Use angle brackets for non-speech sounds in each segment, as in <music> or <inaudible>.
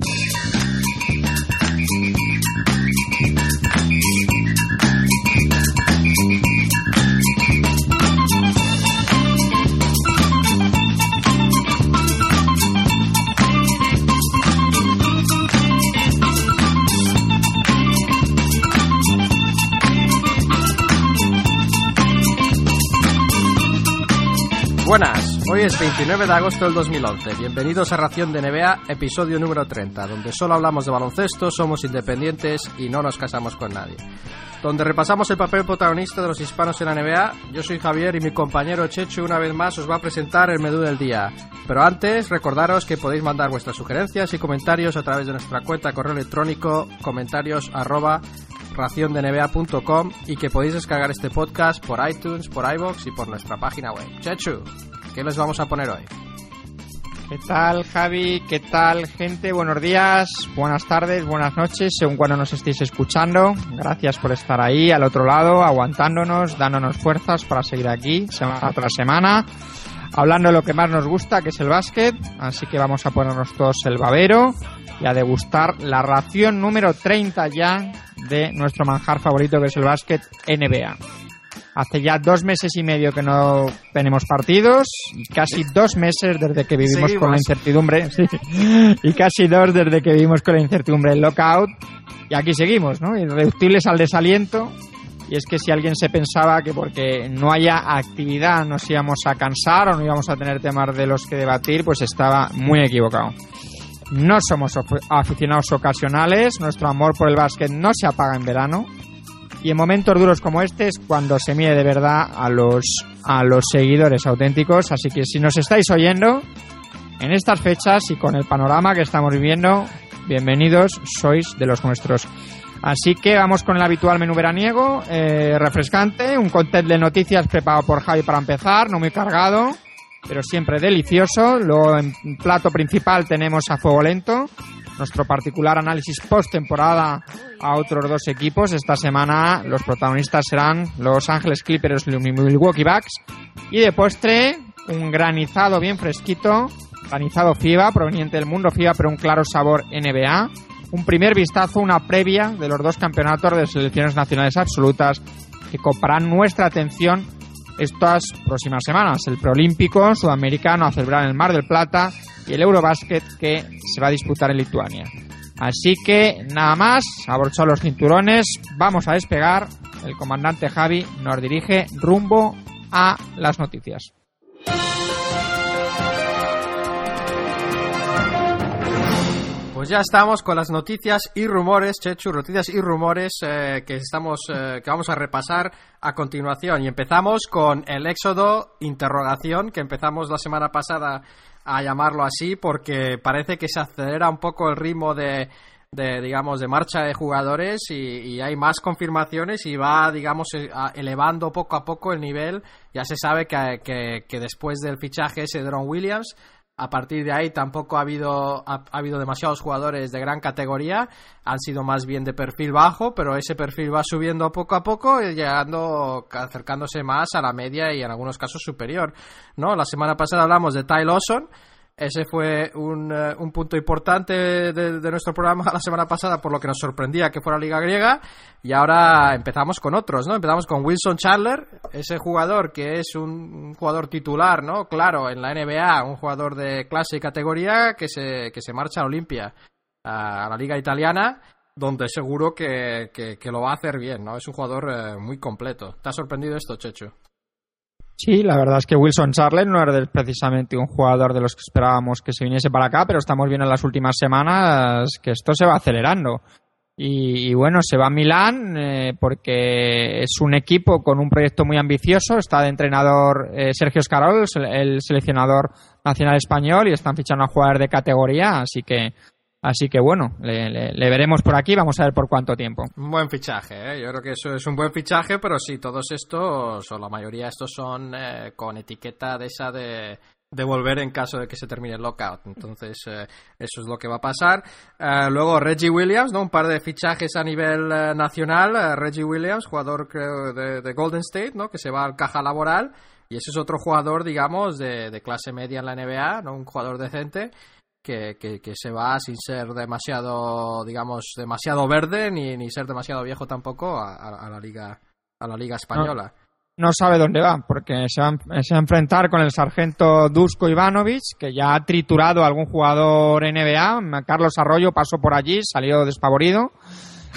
Thank <laughs> you. Buenas, hoy es 29 de agosto del 2011. Bienvenidos a Ración de NBA, episodio número 30, donde solo hablamos de baloncesto, somos independientes y no nos casamos con nadie. Donde repasamos el papel protagonista de los hispanos en la NBA. Yo soy Javier y mi compañero Chechu una vez más os va a presentar el menú del día. Pero antes, recordaros que podéis mandar vuestras sugerencias y comentarios a través de nuestra cuenta correo electrónico comentarios arroba y que podéis descargar este podcast por iTunes, por iBox y por nuestra página web. Chechu, ¿qué les vamos a poner hoy? ¿Qué tal, Javi? ¿Qué tal, gente? Buenos días, buenas tardes, buenas noches, según cuando nos estéis escuchando. Gracias por estar ahí, al otro lado, aguantándonos, dándonos fuerzas para seguir aquí, semana tras semana, hablando de lo que más nos gusta, que es el básquet. Así que vamos a ponernos todos el babero y a degustar la ración número 30 ya de nuestro manjar favorito, que es el básquet NBA. Hace ya dos meses y medio que no tenemos partidos casi dos meses desde que vivimos con la incertidumbre <laughs> sí, y casi dos desde que vivimos con la incertidumbre del lockout y aquí seguimos, ¿no? Irreductibles al desaliento y es que si alguien se pensaba que porque no haya actividad nos íbamos a cansar o no íbamos a tener temas de los que debatir, pues estaba muy equivocado. No somos aficionados ocasionales, nuestro amor por el básquet no se apaga en verano y en momentos duros como este es cuando se mide de verdad a los, a los seguidores auténticos. Así que si nos estáis oyendo en estas fechas y con el panorama que estamos viviendo, bienvenidos, sois de los nuestros. Así que vamos con el habitual menú veraniego, eh, refrescante, un cóctel de noticias preparado por Javi para empezar, no muy cargado, pero siempre delicioso. Luego en plato principal tenemos a fuego lento, nuestro particular análisis post-temporada a otros dos equipos. Esta semana los protagonistas serán Los Ángeles Clippers y Milwaukee Bucks. Y de postre, un granizado bien fresquito, granizado FIBA, proveniente del mundo FIBA, pero un claro sabor NBA. Un primer vistazo, una previa de los dos campeonatos de selecciones nacionales absolutas que coparán nuestra atención estas próximas semanas. El preolímpico sudamericano a celebrar en el Mar del Plata y el Eurobasket que se va a disputar en Lituania. Así que nada más, abrochar los cinturones, vamos a despegar. El comandante Javi nos dirige rumbo a las noticias. Pues ya estamos con las noticias y rumores, Chechu, noticias y rumores eh, que estamos eh, que vamos a repasar a continuación y empezamos con el éxodo interrogación que empezamos la semana pasada a llamarlo así porque parece que se acelera un poco el ritmo de, de digamos de marcha de jugadores y, hay más confirmaciones y va digamos eh, elevando poco a poco el nivel. Ya se sabe que, que, después del fichaje ese de Williams a partir de ahí tampoco ha habido, ha, ha, habido demasiados jugadores de gran categoría, han sido más bien de perfil bajo, pero ese perfil va subiendo poco a poco y llegando, acercándose más a la media y en algunos casos superior. ¿no? La semana pasada hablamos de Ty Lawson, ese fue un, uh, un punto importante de, nuestro programa <laughs> la semana pasada, por lo que nos sorprendía que fuera Liga Griega. Y ahora empezamos con otros, ¿no? Empezamos con Wilson Chandler, ese jugador que es un jugador titular, ¿no? Claro, en la NBA, un jugador de clase y categoría que se, que se marcha a Olimpia, a, la Liga Italiana, donde seguro que, que, lo va a hacer bien, ¿no? Es un jugador uh, muy completo. ¿Te ha sorprendido esto, Checho? Sí, la verdad es que Wilson Charles no era precisamente un jugador de los que esperábamos que se viniese para acá, pero estamos viendo en las últimas semanas que esto se va acelerando. Y, y bueno, se va a Milán eh, porque es un equipo con un proyecto muy ambicioso. Está de entrenador eh, Sergio Escarol, el seleccionador nacional español, y están fichando a jugadores de categoría. Así que Así que bueno, le, veremos por aquí, vamos a ver por cuánto tiempo. Un buen fichaje, ¿eh? yo creo que eso es un buen fichaje, pero sí, todos estos, o la mayoría de estos son eh, con etiqueta de esa de, volver en caso de que se termine el lockout. Entonces, eh, eso es lo que va a pasar. luego, Reggie Williams, ¿no? Un par de fichajes a nivel nacional. Reggie Williams, jugador creo de, de, Golden State, ¿no? Que se va al caja laboral. Y ese es otro jugador, digamos, de, de clase media en la NBA, ¿no? Un jugador decente que, se va sin ser demasiado, digamos, demasiado verde ni, ni ser demasiado viejo tampoco a, la liga a la liga española. No, sabe dónde va, porque se va, a enfrentar con el sargento Dusko Ivanovic, que ya ha triturado a algún jugador NBA. Carlos Arroyo pasó por allí, salió despavorido.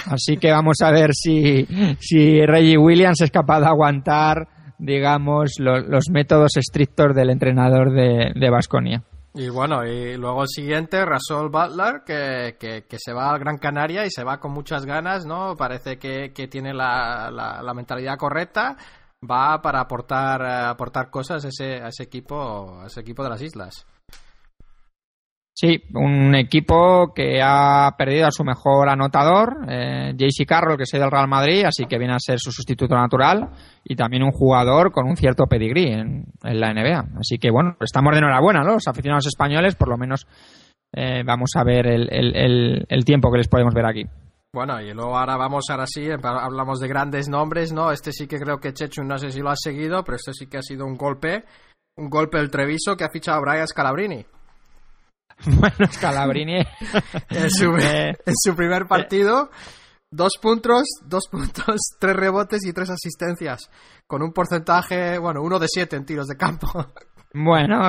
Así que vamos a ver si, si Reggie Williams es capaz de aguantar, digamos, los métodos estrictos del entrenador de Vasconia. Y bueno, y luego el siguiente, Rasol Butler, que, que, se va al Gran Canaria y se va con muchas ganas, ¿no? Parece que, que tiene la, la, mentalidad correcta, va para aportar, aportar cosas a ese, a ese equipo, a ese equipo de las islas. Sí, un equipo que ha perdido a su mejor anotador, eh, JC Carroll, que es del Real Madrid, así que viene a ser su sustituto natural, y también un jugador con un cierto pedigrí en, la NBA. Así que bueno, estamos de enhorabuena, ¿no? Los aficionados españoles, por lo menos eh, vamos a ver el, tiempo que les podemos ver aquí. Bueno, y luego ahora vamos, ahora sí, hablamos de grandes nombres, ¿no? Este sí que creo que Chechu, no sé si lo ha seguido, pero este sí que ha sido un golpe, un golpe del Treviso que ha fichado a Brian Scalabrini. <laughs> Bueno, Scalabrini. <laughs> en, su, eh, en su primer partido, dos puntos, dos puntos, <laughs> tres rebotes y tres asistencias. Con un porcentaje, bueno, uno de siete en tiros de campo. Bueno,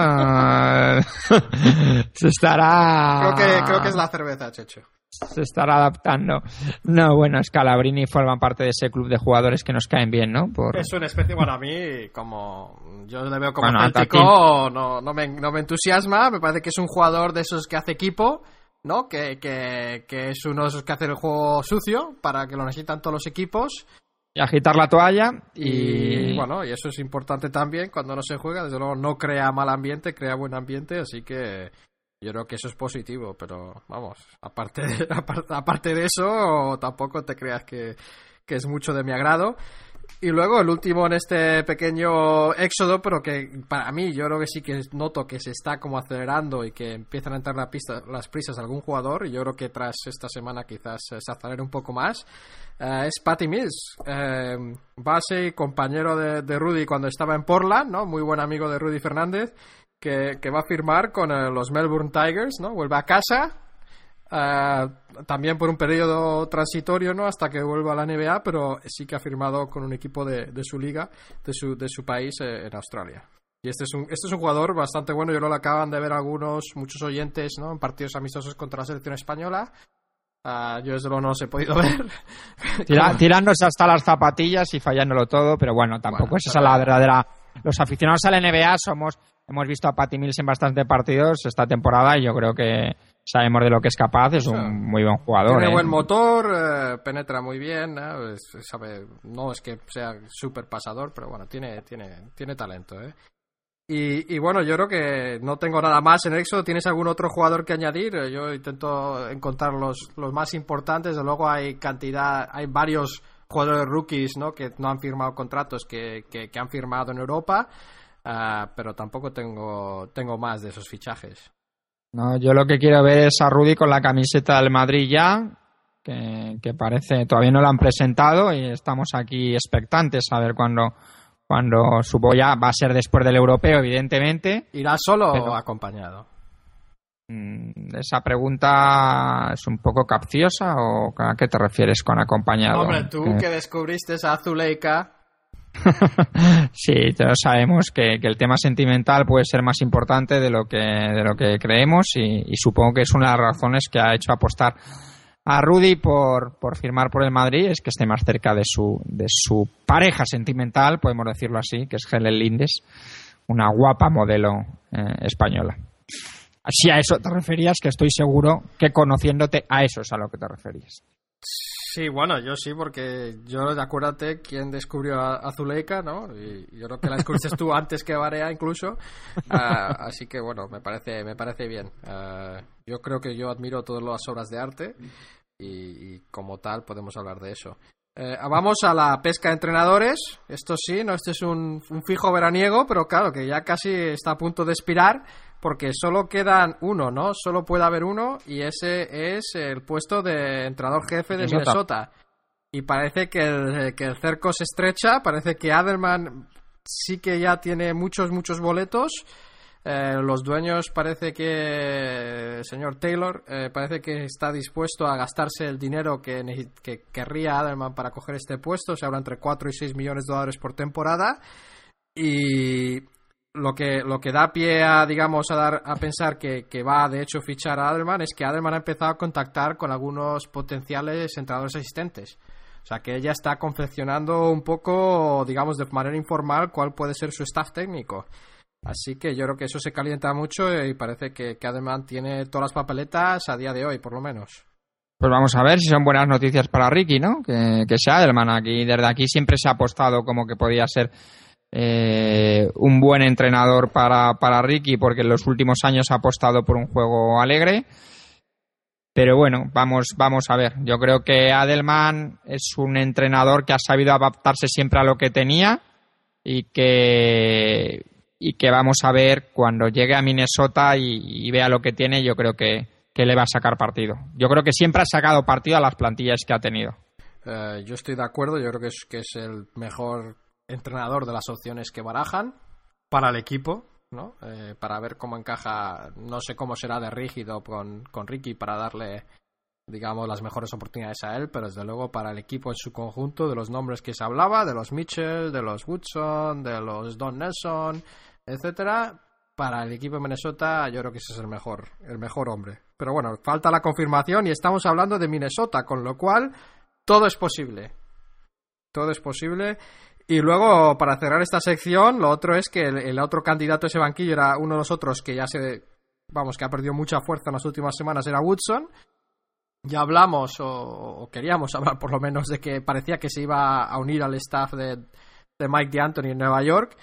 se estará. Creo que, creo que es la cerveza, Checho se estará adaptando. No, bueno, Scalabrini forma parte de ese club de jugadores que nos caen bien, ¿no? Por... Es una especie, bueno, a mí, como yo le veo como bueno, no, no, me, no me entusiasma, me parece que es un jugador de esos que hace equipo, ¿no? Que, que, que es uno de esos que hace el juego sucio para que lo necesitan todos los equipos. Y agitar la toalla y... y... bueno, y eso es importante también cuando no se juega, desde luego no crea mal ambiente, crea buen ambiente, así que yo creo que eso es positivo, pero vamos, aparte de, <laughs> aparte, de eso, tampoco te creas que, que es mucho de mi agrado. Y luego el último en este pequeño éxodo, pero que para mí yo creo que sí que noto que se está como acelerando y que empiezan a entrar la pista, las prisas a algún jugador. Y yo creo que tras esta semana quizás se acelere un poco más. Eh, es Patty Mills, eh, base y compañero de, de, Rudy cuando estaba en Portland, ¿no? Muy buen amigo de Rudy Fernández que, va a firmar con eh, los Melbourne Tigers, ¿no? Vuelve a casa, eh, también por un periodo transitorio, ¿no? Hasta que vuelva a la NBA, pero sí que ha firmado con un equipo de, de su liga, de su, de su país eh, en Australia. Y este es, un, este es un jugador bastante bueno, yo lo acaban de ver algunos, muchos oyentes, ¿no? En partidos amistosos contra la selección española. yo desde luego no los he podido <laughs> ver. tirándose hasta las zapatillas y fallándolo todo, pero bueno, tampoco es esa la verdadera... Los aficionados a la NBA somos Hemos visto a Patty Mills en bastantes partidos esta temporada y yo creo que sabemos de lo que es capaz. Es un muy buen jugador. Tiene ¿eh? buen motor, eh, penetra muy bien. sabe, no es que sea súper pasador, pero bueno, tiene, tiene, tiene talento. ¿eh? Y, bueno, yo creo que no tengo nada más en EXO. ¿Tienes algún otro jugador que añadir? Yo intento encontrar los, los más importantes. De luego hay cantidad, hay varios jugadores rookies ¿no? que no han firmado contratos que, que han firmado en Europa. Ah, pero tampoco tengo, tengo más de esos fichajes. No, yo lo que quiero ver es a Rudy con la camiseta del Madrid ya, que, parece, todavía no lo han presentado y estamos aquí expectantes a ver cuándo cuando supo ya va a ser después del europeo, evidentemente. ¿Irá solo o acompañado? Mm, esa pregunta es un poco capciosa o a qué te refieres con acompañado. Hombre, tú que, descubriste a Zuleika <laughs> sí, todos sabemos que, el tema sentimental puede ser más importante de lo que, de lo que creemos y, supongo que es una de las razones que ha hecho apostar a Rudy por, por firmar por el Madrid es que esté más cerca de su, de su pareja sentimental, podemos decirlo así, que es Helen Lindes, una guapa modelo eh, española. Si a eso te referías, que estoy seguro que conociéndote a eso es a lo que te referías. Sí, bueno, yo sí, porque yo, acuérdate quién descubrió a, Zuleika, ¿no? Y yo creo que la descubriste tú antes que Barea incluso. <laughs> Ah, así que bueno, me parece, me parece bien. Ah, yo creo que yo admiro todas las obras de arte y, como tal podemos hablar de eso. Eh, vamos a la pesca de entrenadores. Esto sí, no, este es un, un, fijo veraniego, pero claro que ya casi está a punto de expirar porque solo quedan uno, ¿no? Solo puede haber uno y ese es el puesto de entrenador jefe de Minnesota. Y parece que el, que el cerco se estrecha, parece que Adelman sí que ya tiene muchos, muchos boletos. Eh, los dueños parece que señor Taylor eh, parece que está dispuesto a gastarse el dinero que, que querría Adelman para coger este puesto, se habla entre 4 y 6 millones de dólares por temporada. Y lo que, lo que da pie a, digamos, a, dar, a pensar que, que va de hecho fichar a Adelman es que Adelman ha empezado a contactar con algunos potenciales entrenadores asistentes. O sea que ella está confeccionando un poco, digamos, de manera informal cuál puede ser su staff técnico. Así que yo creo que eso se calienta mucho y parece que, Adelman tiene todas las papeletas a día de hoy, por lo menos. Pues vamos a ver si son buenas noticias para Ricky, ¿no? Que sea Adelman aquí. Desde aquí siempre se ha apostado como que podía ser eh, un buen entrenador para, para Ricky porque en los últimos años ha apostado por un juego alegre. Pero bueno, vamos, vamos a ver. Yo creo que Adelman es un entrenador que ha sabido adaptarse siempre a lo que tenía y que, y que vamos a ver cuando llegue a Minnesota y, vea lo que tiene, yo creo que, que, le va a sacar partido. Yo creo que siempre ha sacado partido a las plantillas que ha tenido. Eh, yo estoy de acuerdo, yo creo que es, que es el mejor entrenador de las opciones que barajan para el equipo, ¿no? Eh, para ver cómo encaja, no sé cómo será de rígido con, con Ricky para darle, digamos, las mejores oportunidades a él, pero desde luego para el equipo en su conjunto, de los nombres que se hablaba, de los Mitchell, de los Woodson, de los Don Nelson, etcétera, para el equipo de Minnesota yo creo que ese es el mejor, el mejor hombre. Pero bueno, falta la confirmación y estamos hablando de Minnesota, con lo cual todo es posible. Todo es posible y luego, para cerrar esta sección, lo otro es que el, otro candidato a ese banquillo era uno de los otros que ya se, vamos, que ha perdido mucha fuerza en las últimas semanas, era Woodson. Ya hablamos, o, queríamos <laughs> hablar por lo menos, de que parecía que se iba a unir al staff de, de Mike D'Antoni en Nueva York.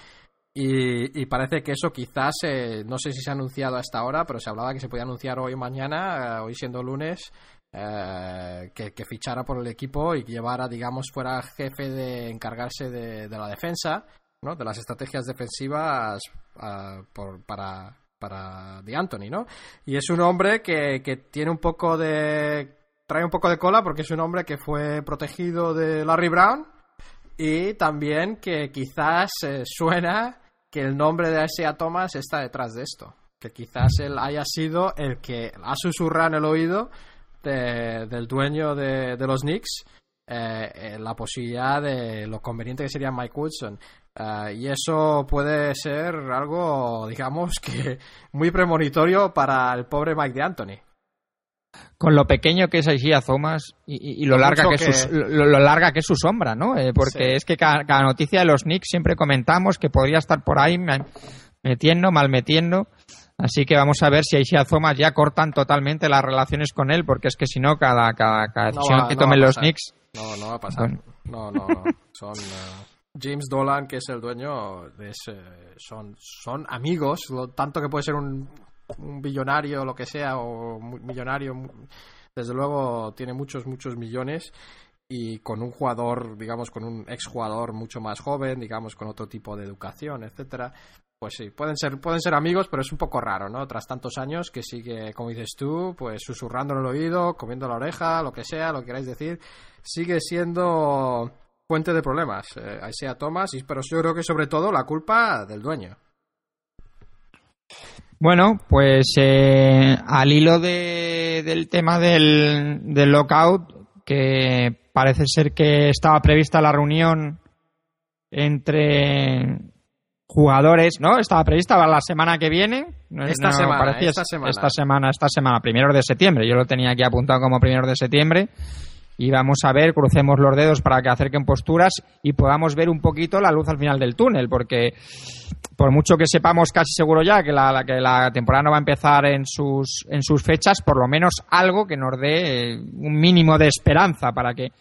Y, parece que eso quizás, eh, no sé si se ha anunciado hasta ahora, pero se hablaba que se podía anunciar hoy o mañana, eh, hoy siendo lunes, eh, que, fichara por el equipo y que llevara, digamos, fuera jefe de encargarse de, la defensa, ¿no? De las estrategias defensivas ah, para, para De Anthony, ¿no? Y es un hombre que, que tiene un poco de... trae un poco de cola porque es un hombre que fue protegido de Larry Brown y también que quizás eh, suena que el nombre de Isaiah Thomas está detrás de esto. Que quizás él haya sido el que ha susurrado en el oído del dueño de, los Knicks eh, eh, la posibilidad de lo conveniente que sería Mike Woodson. Eh, y eso puede ser algo, digamos, que muy premonitorio para el pobre Mike de Anthony. Con lo pequeño que es Isaiah Thomas y, lo, larga que, Es su, lo, larga que es su sombra, ¿no? porque es que cada, cada, noticia de los Knicks siempre comentamos que podría estar por ahí metiendo, mal metiendo. Así que vamos a ver si Aisha Thomas ya cortan totalmente las relaciones con él, porque es que si no, cada, cada, decisión que tomen los Knicks. No, no va a pasar. No, no, Son. Eh, James Dolan, que es el dueño, es, son, son amigos, tanto que puede ser un, un billonario, lo que sea, o millonario. Desde luego tiene muchos, muchos millones y con un jugador, digamos, con un exjugador mucho más joven, digamos, con otro tipo de educación, etcétera, pues sí, pueden ser, pueden ser amigos, pero es un poco raro, ¿no? Tras tantos años que sigue, como dices tú, pues susurrando en el oído, comiendo la oreja, lo que sea, lo que queráis decir, sigue siendo fuente de problemas. Eh, ahí sea Thomas, pero yo creo que sobre todo la culpa del dueño. Bueno, pues eh, al hilo de, del tema del, del lockout, que parece ser que estaba prevista la reunión entre jugadores, ¿no? Estaba prevista para la semana que viene. Esta, semana, esta semana. Esta semana, esta semana, primero de septiembre. Yo lo tenía aquí apuntado como primero de septiembre. Y vamos a ver, crucemos los dedos para que acerquen posturas y podamos ver un poquito la luz al final del túnel, porque por mucho que sepamos casi seguro ya que la, que la temporada no va a empezar en sus, en sus fechas, por lo menos algo que nos dé eh, un mínimo de esperanza para que,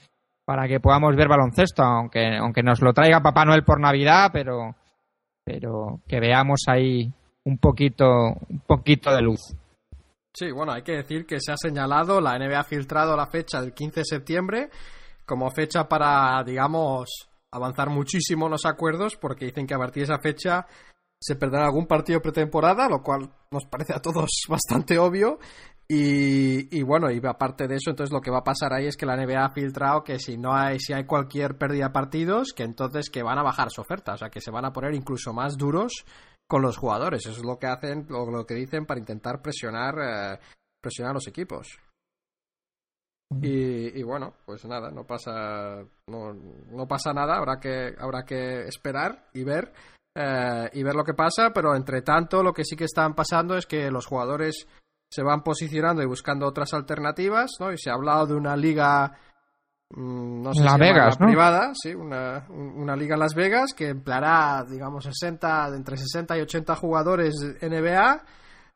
para que podamos ver baloncesto, aunque, aunque nos lo traiga Papá Noel por Navidad, pero, pero que veamos ahí un poquito, un poquito de luz. Sí, bueno, hay que decir que se ha señalado, la NBA ha filtrado la fecha del 15 de septiembre como fecha para, digamos, avanzar muchísimo los acuerdos, porque dicen que a partir de esa fecha se perderá algún partido pretemporada, lo cual nos parece a todos <laughs> bastante obvio. Y, bueno, y aparte de eso, entonces lo que va a pasar ahí es que la NBA ha filtrado que si no hay, si hay cualquier pérdida de partidos, que entonces que van a bajar su oferta, o sea que se van a poner incluso más duros con los jugadores. Eso es lo que hacen, lo, lo que dicen para intentar presionar, eh, presionar a los equipos. Y, bueno, pues nada, no pasa, no, no, pasa nada, habrá que, habrá que esperar y ver, eh, y ver lo que pasa, pero entre tanto lo que sí que están pasando es que los jugadores se van posicionando y buscando otras alternativas, ¿no? Y se ha hablado de una liga mm, no sé Las Vegas, ¿no? privada, sí, una, una, liga en Las Vegas que empleará, digamos, 60, entre 60 y 80 jugadores NBA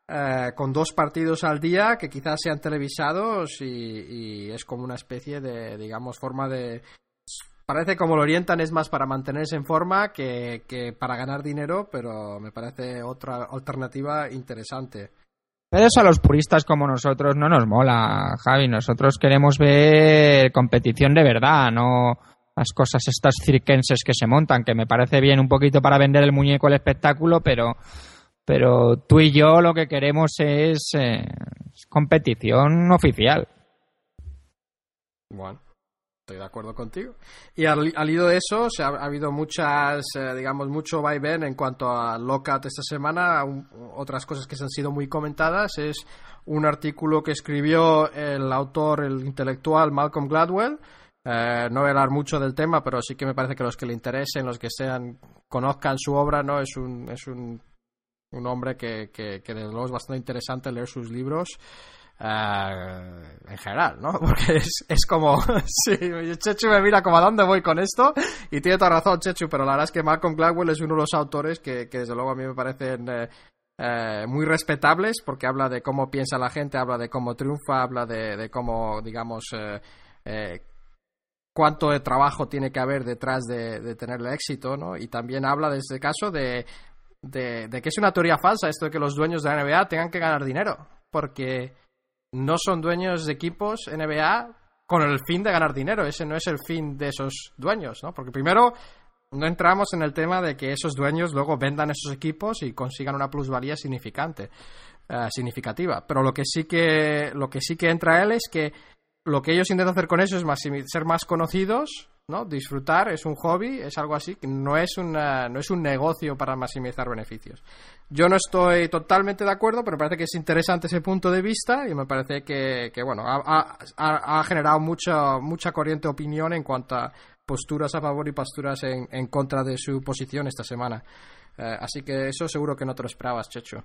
eh, con dos partidos al día que quizás sean televisados y, es como una especie de, digamos, forma de... Parece como lo orientan es más para mantenerse en forma que, para ganar dinero, pero me parece otra alternativa interesante. Pero eso a los puristas como nosotros no nos mola, Javi. Nosotros queremos ver competición de verdad, no las cosas estas cirquenses que se montan, que me parece bien un poquito para vender el muñeco el espectáculo, pero pero tú y yo lo que queremos es, eh, competición oficial. Bueno, estoy de acuerdo contigo. Y al, al de eso, se ha, habido muchas, eh, digamos, mucho vaivén en cuanto a Lockout esta semana. otras cosas que se han sido muy comentadas es un artículo que escribió el autor, el intelectual Malcolm Gladwell. Eh, no voy a hablar mucho del tema, pero sí que me parece que los que le interesen, los que sean, conozcan su obra, no es un, es un un hombre que, que, que desde luego es bastante interesante leer sus libros. Uh, en general, ¿no? <laughs> Porque es, es como, <laughs> sí, Chechu me mira como a dónde voy con esto y tiene toda razón Chechu, pero la verdad es que Malcolm Gladwell es uno de los autores que, que desde luego a mí me parecen eh, eh, muy respetables porque habla de cómo piensa la gente, habla de cómo triunfa, habla de, de cómo, digamos, eh, eh, cuánto de trabajo tiene que haber detrás de, de tener el éxito, ¿no? Y también habla de este caso de de, que es una teoría falsa esto de que los dueños de la NBA tengan que ganar dinero, porque no son dueños de equipos NBA con el fin de ganar dinero, ese no es el fin de esos dueños, ¿no? Porque primero no entramos en el tema de que esos dueños luego vendan esos equipos y consigan una plusvalía significante, eh, significativa, pero lo que sí que lo que sí que entra él es que lo que ellos intentan hacer con eso es ser más conocidos ¿no? Disfrutar es un hobby, es algo así, no es, una, no es un negocio para maximizar beneficios. Yo no estoy totalmente de acuerdo, pero me parece que es interesante ese punto de vista y me parece que, que bueno, ha, ha, generado mucha, mucha corriente opinión en cuanto a posturas a favor y posturas en, en contra de su posición esta semana. Eh, así que eso seguro que no te lo esperabas, Checho.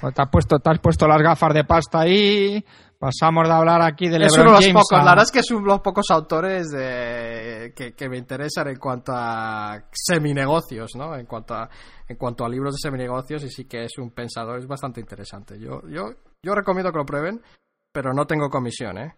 Pues te, has puesto, te has puesto las gafas de pasta ahí. Pasamos de hablar aquí de LeBron es uno de los James pocos, a- La verdad es que es uno de los pocos autores de, que, que me interesan en cuanto a seminegocios, ¿no? En cuanto a, en cuanto a libros de seminegocios y sí que es un pensador, es bastante interesante. Yo, yo, yo recomiendo que lo prueben, pero no tengo comisión, ¿eh?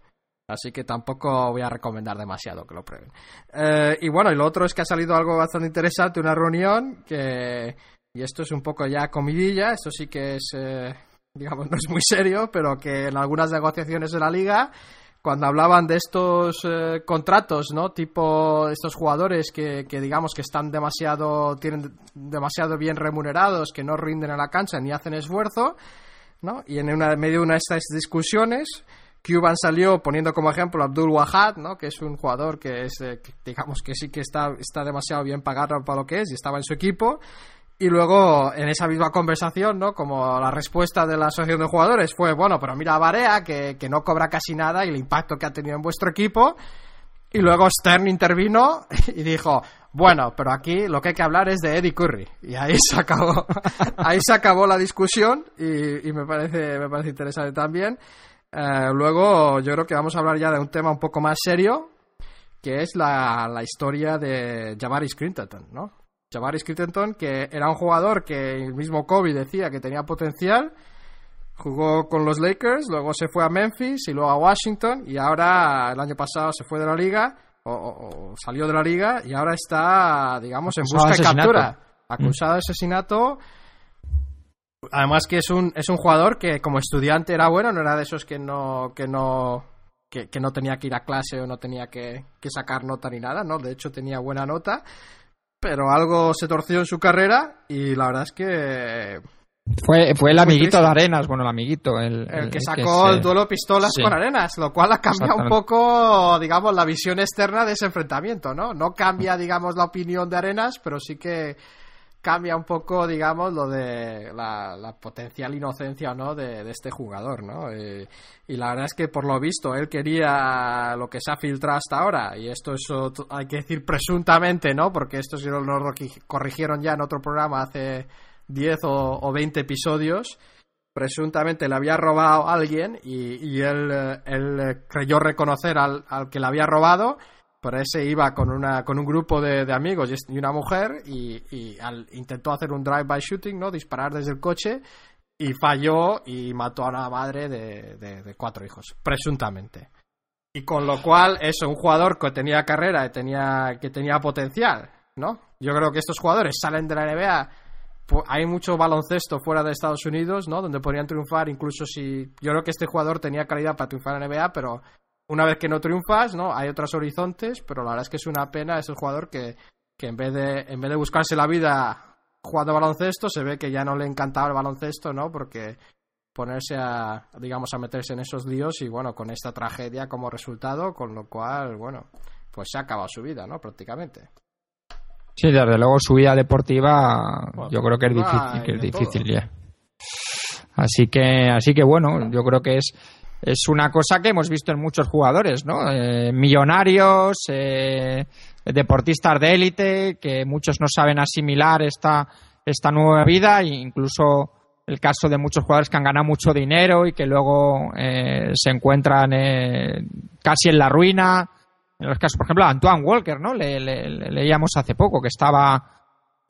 Así que tampoco voy a recomendar demasiado que lo prueben. Eh, y bueno, y lo otro es que ha salido algo bastante interesante, una reunión que... Y esto es un poco ya comidilla, esto sí que es, eh, digamos, <laughs> no es muy serio, pero que en algunas negociaciones de la liga, cuando hablaban de estos eh, contratos, ¿no? Tipo estos jugadores que, que digamos que están demasiado, tienen demasiado bien remunerados, que no rinden en la cancha ni hacen esfuerzo, ¿no? Y en una, medio de una de estas discusiones, Cuban salió poniendo como ejemplo a Abdul Wahad, ¿no? que es un jugador que es, eh, digamos que sí que está, está demasiado bien pagado para lo que es y estaba en su equipo. Y luego, en esa misma conversación, ¿no? Como la respuesta de la asociación de jugadores fue, bueno, pero mira a Barea, que, que no cobra casi nada y el impacto que ha tenido en vuestro equipo. Y luego Stern intervino <laughs> y dijo, bueno, pero aquí lo que hay que hablar es de Eddie Curry. Y ahí se acabó, <laughs> ahí se acabó la discusión y, y me parece, me parece interesante también. Eh, luego yo creo que vamos a hablar ya de un tema un poco más serio, que es la, la historia de Javaris Crittenton, ¿no? Javaris Crittenton, que era un jugador que el mismo Kobe decía que tenía potencial, jugó con los Lakers, luego se fue a Memphis y luego a Washington y ahora el año pasado se fue de la liga o, o- o salió de la liga y ahora está, digamos, en busca de captura. Acusado de asesinato. Además que es un, es un jugador que como estudiante era bueno, no era de esos que no, que no, que, no tenía que ir a clase o no tenía que, sacar nota ni nada, ¿no? De hecho tenía buena nota, pero algo se torció en su carrera y la verdad es que... Fue, fue el amiguito de Arenas, bueno, el amiguito. El, el, que sacó el duelo pistolas con Arenas, lo cual ha cambiado un poco, digamos, la visión externa de ese enfrentamiento, ¿no? No cambia, digamos, la opinión de Arenas, pero sí que cambia un poco, digamos, lo de la, potencial inocencia o no de, este jugador, ¿no? Eh, y la verdad es que por lo visto él quería lo que se ha filtrado hasta ahora, y esto eso hay que decir presuntamente, ¿no? Porque esto lo, corrigieron ya en otro programa hace 10 o, 20 episodios. Presuntamente le había robado a alguien y, él, eh, él creyó reconocer al, al que le había robado por ese iba con, una, con un grupo de, amigos y una mujer y, intentó hacer un drive-by shooting, ¿no? Disparar desde el coche y falló y mató a la madre de, cuatro hijos, presuntamente. Y con lo cual, eso, un jugador que tenía carrera y tenía, que tenía potencial, ¿no? Yo creo que estos jugadores salen de la NBA hay mucho baloncesto fuera de Estados Unidos, ¿no? Donde podrían triunfar, incluso si. Yo creo que este jugador tenía calidad para triunfar en la NBA, pero una vez que no triunfas, ¿no? Hay otros horizontes, pero la verdad es que es una pena ese jugador que, que en vez de en vez de buscarse la vida jugando baloncesto, se ve que ya no le encantaba el baloncesto, ¿no? Porque ponerse a, digamos, a meterse en esos líos y, bueno, con esta tragedia como resultado, con lo cual, bueno, pues se ha acabado su vida, ¿no? Prácticamente. Sí, desde luego su vida deportiva yo creo que es difícil, que es difícil ya. Así que, así que bueno, yo creo que es es una cosa que hemos visto en muchos jugadores, ¿no? Eh, millonarios, eh, deportistas de élite, que muchos no saben asimilar esta, esta nueva vida, e incluso el caso de muchos jugadores que han ganado mucho dinero y que luego eh, se encuentran casi en la ruina. En los casos, por ejemplo, Antoine Walker, ¿no? Le, leíamos hace poco que estaba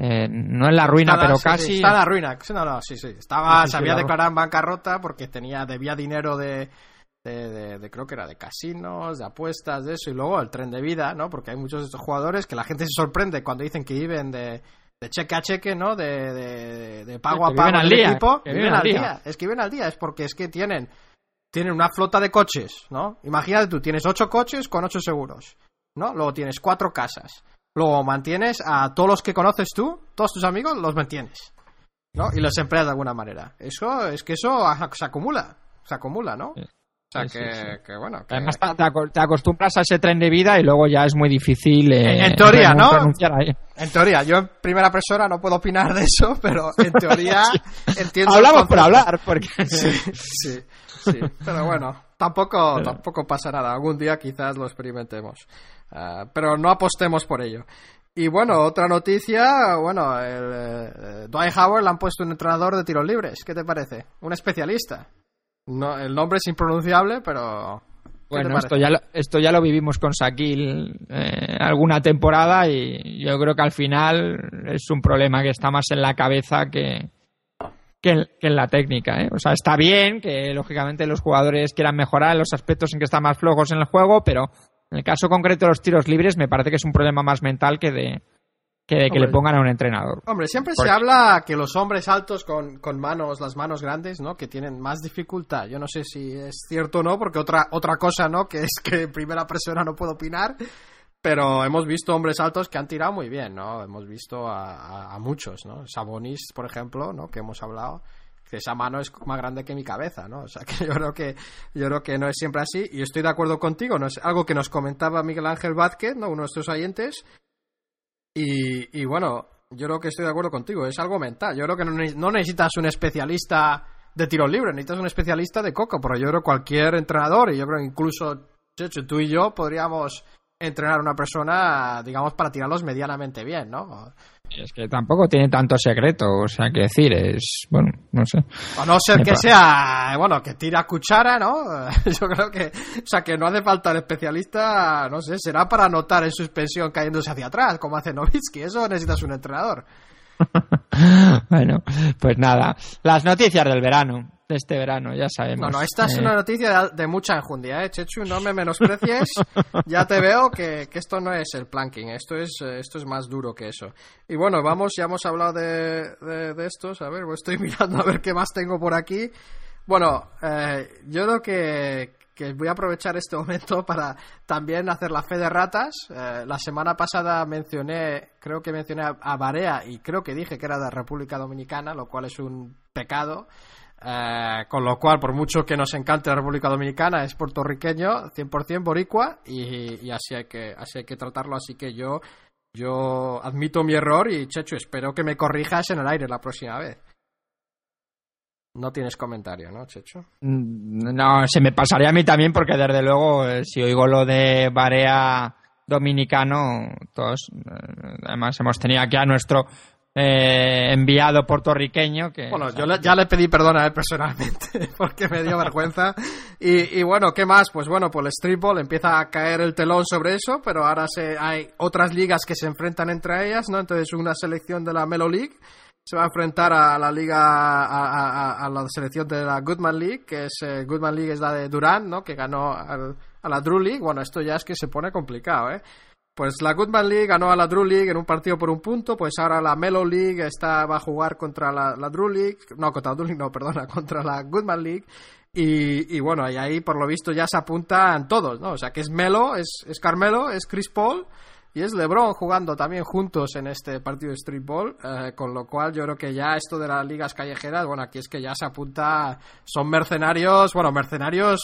no en la ruina, pero casi. está en la ruina. No, no, sí, sí. Estaba, se había declarado en bancarrota porque tenía, debía dinero de, de, creo que era de casinos, de apuestas, de eso, y luego el tren de vida, ¿no? Porque hay muchos de estos jugadores que la gente se sorprende cuando dicen que viven de, cheque a cheque, ¿no? De, de, pago a pago al día, equipo. Que viven, al día. Es que viven al día, es porque es que tienen, tienen una flota de coches, ¿no? Imagínate tú, tienes ocho coches con ocho seguros, ¿no? Luego tienes cuatro casas. Luego mantienes a todos los que conoces tú, todos tus amigos, los mantienes. ¿No? Y los empleas de alguna manera. Eso, es que eso se acumula. Se acumula, ¿no? O sea, que, bueno. Además, te, acostumbras a ese tren de vida y luego ya es muy difícil. Eh, en teoría, ¿no? En teoría, yo en primera persona no puedo opinar de eso, pero en teoría <laughs> entiendo. Hablamos por hablar, porque. <laughs> sí, sí, sí. Pero bueno, tampoco, tampoco pasa nada. Algún día quizás lo experimentemos. Ah, pero no apostemos por ello. Y bueno, otra noticia, bueno, el, eh, Dwight Howard le han puesto un entrenador de tiros libres. ¿Qué te parece? Un especialista. No, el nombre es impronunciable, pero... Bueno, esto ya, lo, esto ya lo vivimos con Sakil eh, alguna temporada y yo creo que al final es un problema que está más en la cabeza que, que, en, la técnica. ¿eh? O sea, está bien que lógicamente los jugadores quieran mejorar los aspectos en que están más flojos en el juego, pero en el caso concreto de los tiros libres me parece que es un problema más mental que de, que de que le pongan a un entrenador. Hombre, siempre se habla que los hombres altos con, con, manos, las manos grandes, ¿no? Que tienen más dificultad. Yo no sé si es cierto o no, porque otra, otra cosa, ¿no? Que es que en primera persona no puedo opinar. Pero hemos visto hombres altos que han tirado muy bien, ¿no? Hemos visto a, a, muchos, ¿no? Sabonis, por ejemplo, ¿no? Que hemos hablado que esa mano es más grande que mi cabeza, ¿no? O sea, <laughs> que yo creo que yo creo que no es siempre así y estoy de acuerdo contigo, no es algo que nos comentaba Miguel Ángel Vázquez, ¿no? Uno de nuestros oyentes, y, bueno, yo creo que estoy de acuerdo contigo, es algo mental. Yo creo que no, necesitas un especialista de tiros libres, necesitas un especialista de coco, pero yo creo que cualquier entrenador, y yo creo incluso tú y yo podríamos entrenar a una persona, digamos, para tirarlos medianamente bien, ¿no? Es que tampoco tiene tanto secreto, o sea, que decir, es, bueno, no sé. A no ser que sea, bueno, que tira cuchara, ¿no? <laughs> Yo creo que, o sea, que no hace falta el especialista, no sé, será para anotar en suspensión cayéndose hacia atrás, como hace Novitsky, eso necesitas un entrenador. <laughs> bueno, pues nada, las noticias del verano. De este verano, ya sabemos. No, no, esta es Eh, una noticia de, de mucha enjundia, ¿eh, Chechu? No me menosprecies. <laughs> ya te veo que, que esto no es el planking, esto es, eh, esto es más duro que eso. Y bueno, vamos, ya hemos hablado de, de, de estos. A ver, pues estoy <laughs> mirando a ver qué más tengo por aquí. Bueno, eh, yo creo que, que voy a aprovechar este <laughs> momento para también hacer la fe de ratas. Eh, la semana pasada mencioné, creo que mencioné a, a Barea y creo que dije que era de República Dominicana, lo cual es un pecado. Eh, con lo cual, por mucho que nos encante la República Dominicana, es puertorriqueño, 100% boricua, y, y así, hay que, así hay que tratarlo. Así que yo, yo admito mi error y, Chechu, espero que me corrijas en el aire la próxima vez. No tienes comentario, ¿no, Chechu? mm, No, se me pasaría a mí también porque desde luego eh, si oigo lo de Barea dominicano, todos, eh, además hemos tenido aquí a nuestro eh, enviado puertorriqueño que... Bueno, yo le- ya le pedí perdón a él personalmente <laughs> porque me dio vergüenza. Y, y bueno, ¿qué más? Pues bueno, pues el streetball empieza a caer el telón sobre eso, pero ahora se, hay otras ligas que se enfrentan entre ellas, ¿no? Entonces una selección de la Melo League se va a enfrentar a la liga, a, a- la selección de la Goodman League, que es, eh, Goodman League es la de Durant, ¿no? Que ganó al- a la Drew League. Bueno, esto ya es que se pone complicado, ¿eh? Pues la Goodman League ganó a la Drew League en un partido por un punto, pues ahora la Melo League está, va a jugar contra la, la Drew League, no, contra la Drew League, no, perdona, <laughs> contra la Goodman League. Y, bueno, y ahí por lo visto ya se apuntan todos, ¿no? O sea que es Melo, es, es Carmelo, es Chris Paul y es LeBron jugando también juntos en este partido de streetball, eh, con lo cual yo creo que ya esto de las ligas callejeras, bueno, aquí es que ya se apunta, son mercenarios, bueno, mercenarios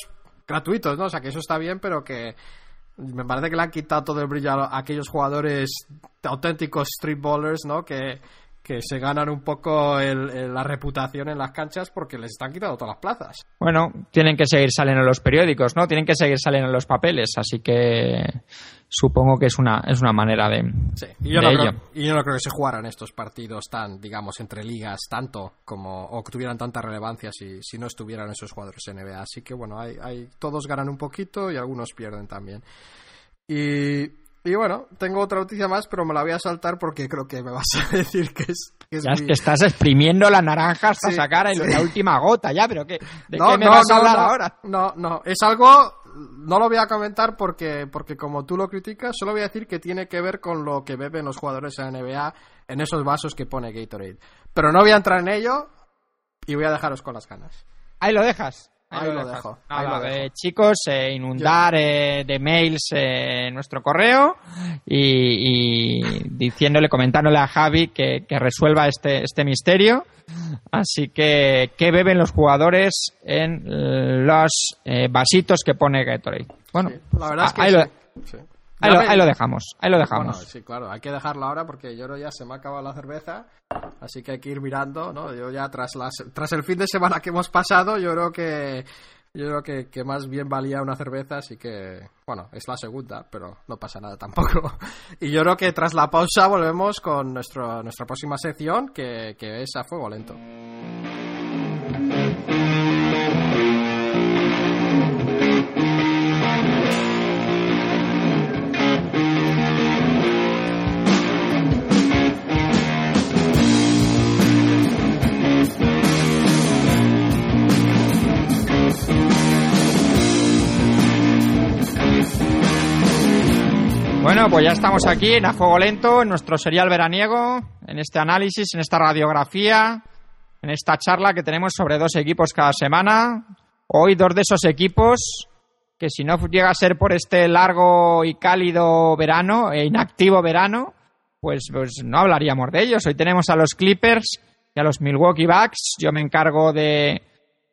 gratuitos, ¿no? O sea que eso está bien, pero que me parece que le han quitado todo el brillo a aquellos jugadores auténticos streetballers, ¿no? Que, que se ganan un poco el- el- la reputación en las canchas porque les están quitando todas las plazas. Bueno, tienen que seguir saliendo en los periódicos, ¿no? Tienen que seguir saliendo en los papeles, así que supongo que es una, es una manera de, Sí, y yo, de no ello. creo, y yo no creo que se jugaran estos partidos tan, digamos, entre ligas tanto como o que tuvieran tanta relevancia si, si no estuvieran esos jugadores NBA. Así que bueno, hay, hay, todos ganan un poquito y algunos pierden también. Y, y bueno, tengo otra noticia más, pero me la voy a saltar porque creo que me vas a <laughs> decir que es, que es Ya mi- que estás exprimiendo la naranja hasta Sí, sacar sí. la última gota, ya, pero ¿qué, ¿de no, qué me no, vas a no, hablar no, ahora? No, no, es algo, no lo voy a comentar porque, porque como tú lo criticas, solo voy a decir que tiene que ver con lo que beben los jugadores de la NBA en esos vasos que pone Gatorade. Pero no voy a entrar en ello y voy a dejaros con las ganas. Ahí lo dejas. Ahí lo dejas. dejo, Nada, ahí lo dejo. eh, chicos, eh, inundar eh, de mails eh, nuestro correo y, y diciéndole, comentándole a Javi que, que resuelva este, este misterio. Así que, ¿qué beben los jugadores en los eh, vasitos que pone Gatorade? Bueno, La verdad es que ahí, sí. lo, Sí. Ahí lo- ahí lo dejamos. Ahí lo Bueno, dejamos. sí, claro, hay que dejarlo ahora porque yo creo ya se me ha acabado la cerveza, así que hay que ir mirando, ¿no? Yo ya tras las, tras el fin de semana que hemos pasado, yo creo que yo creo que, que más bien valía una cerveza, así que bueno, es la segunda, pero no pasa nada tampoco. <laughs> Y yo creo que tras la pausa volvemos con nuestro, nuestra próxima sección, que, que es a fuego lento. Bueno, pues ya estamos aquí en A Fuego Lento, en nuestro serial veraniego, en este análisis, en esta radiografía, en esta charla que tenemos sobre dos equipos cada semana. Hoy dos de esos equipos que si no llega a ser por este largo y cálido verano, e inactivo verano, pues, pues no hablaríamos de ellos. Hoy tenemos a los Clippers y a los Milwaukee Bucks. Yo me encargo de,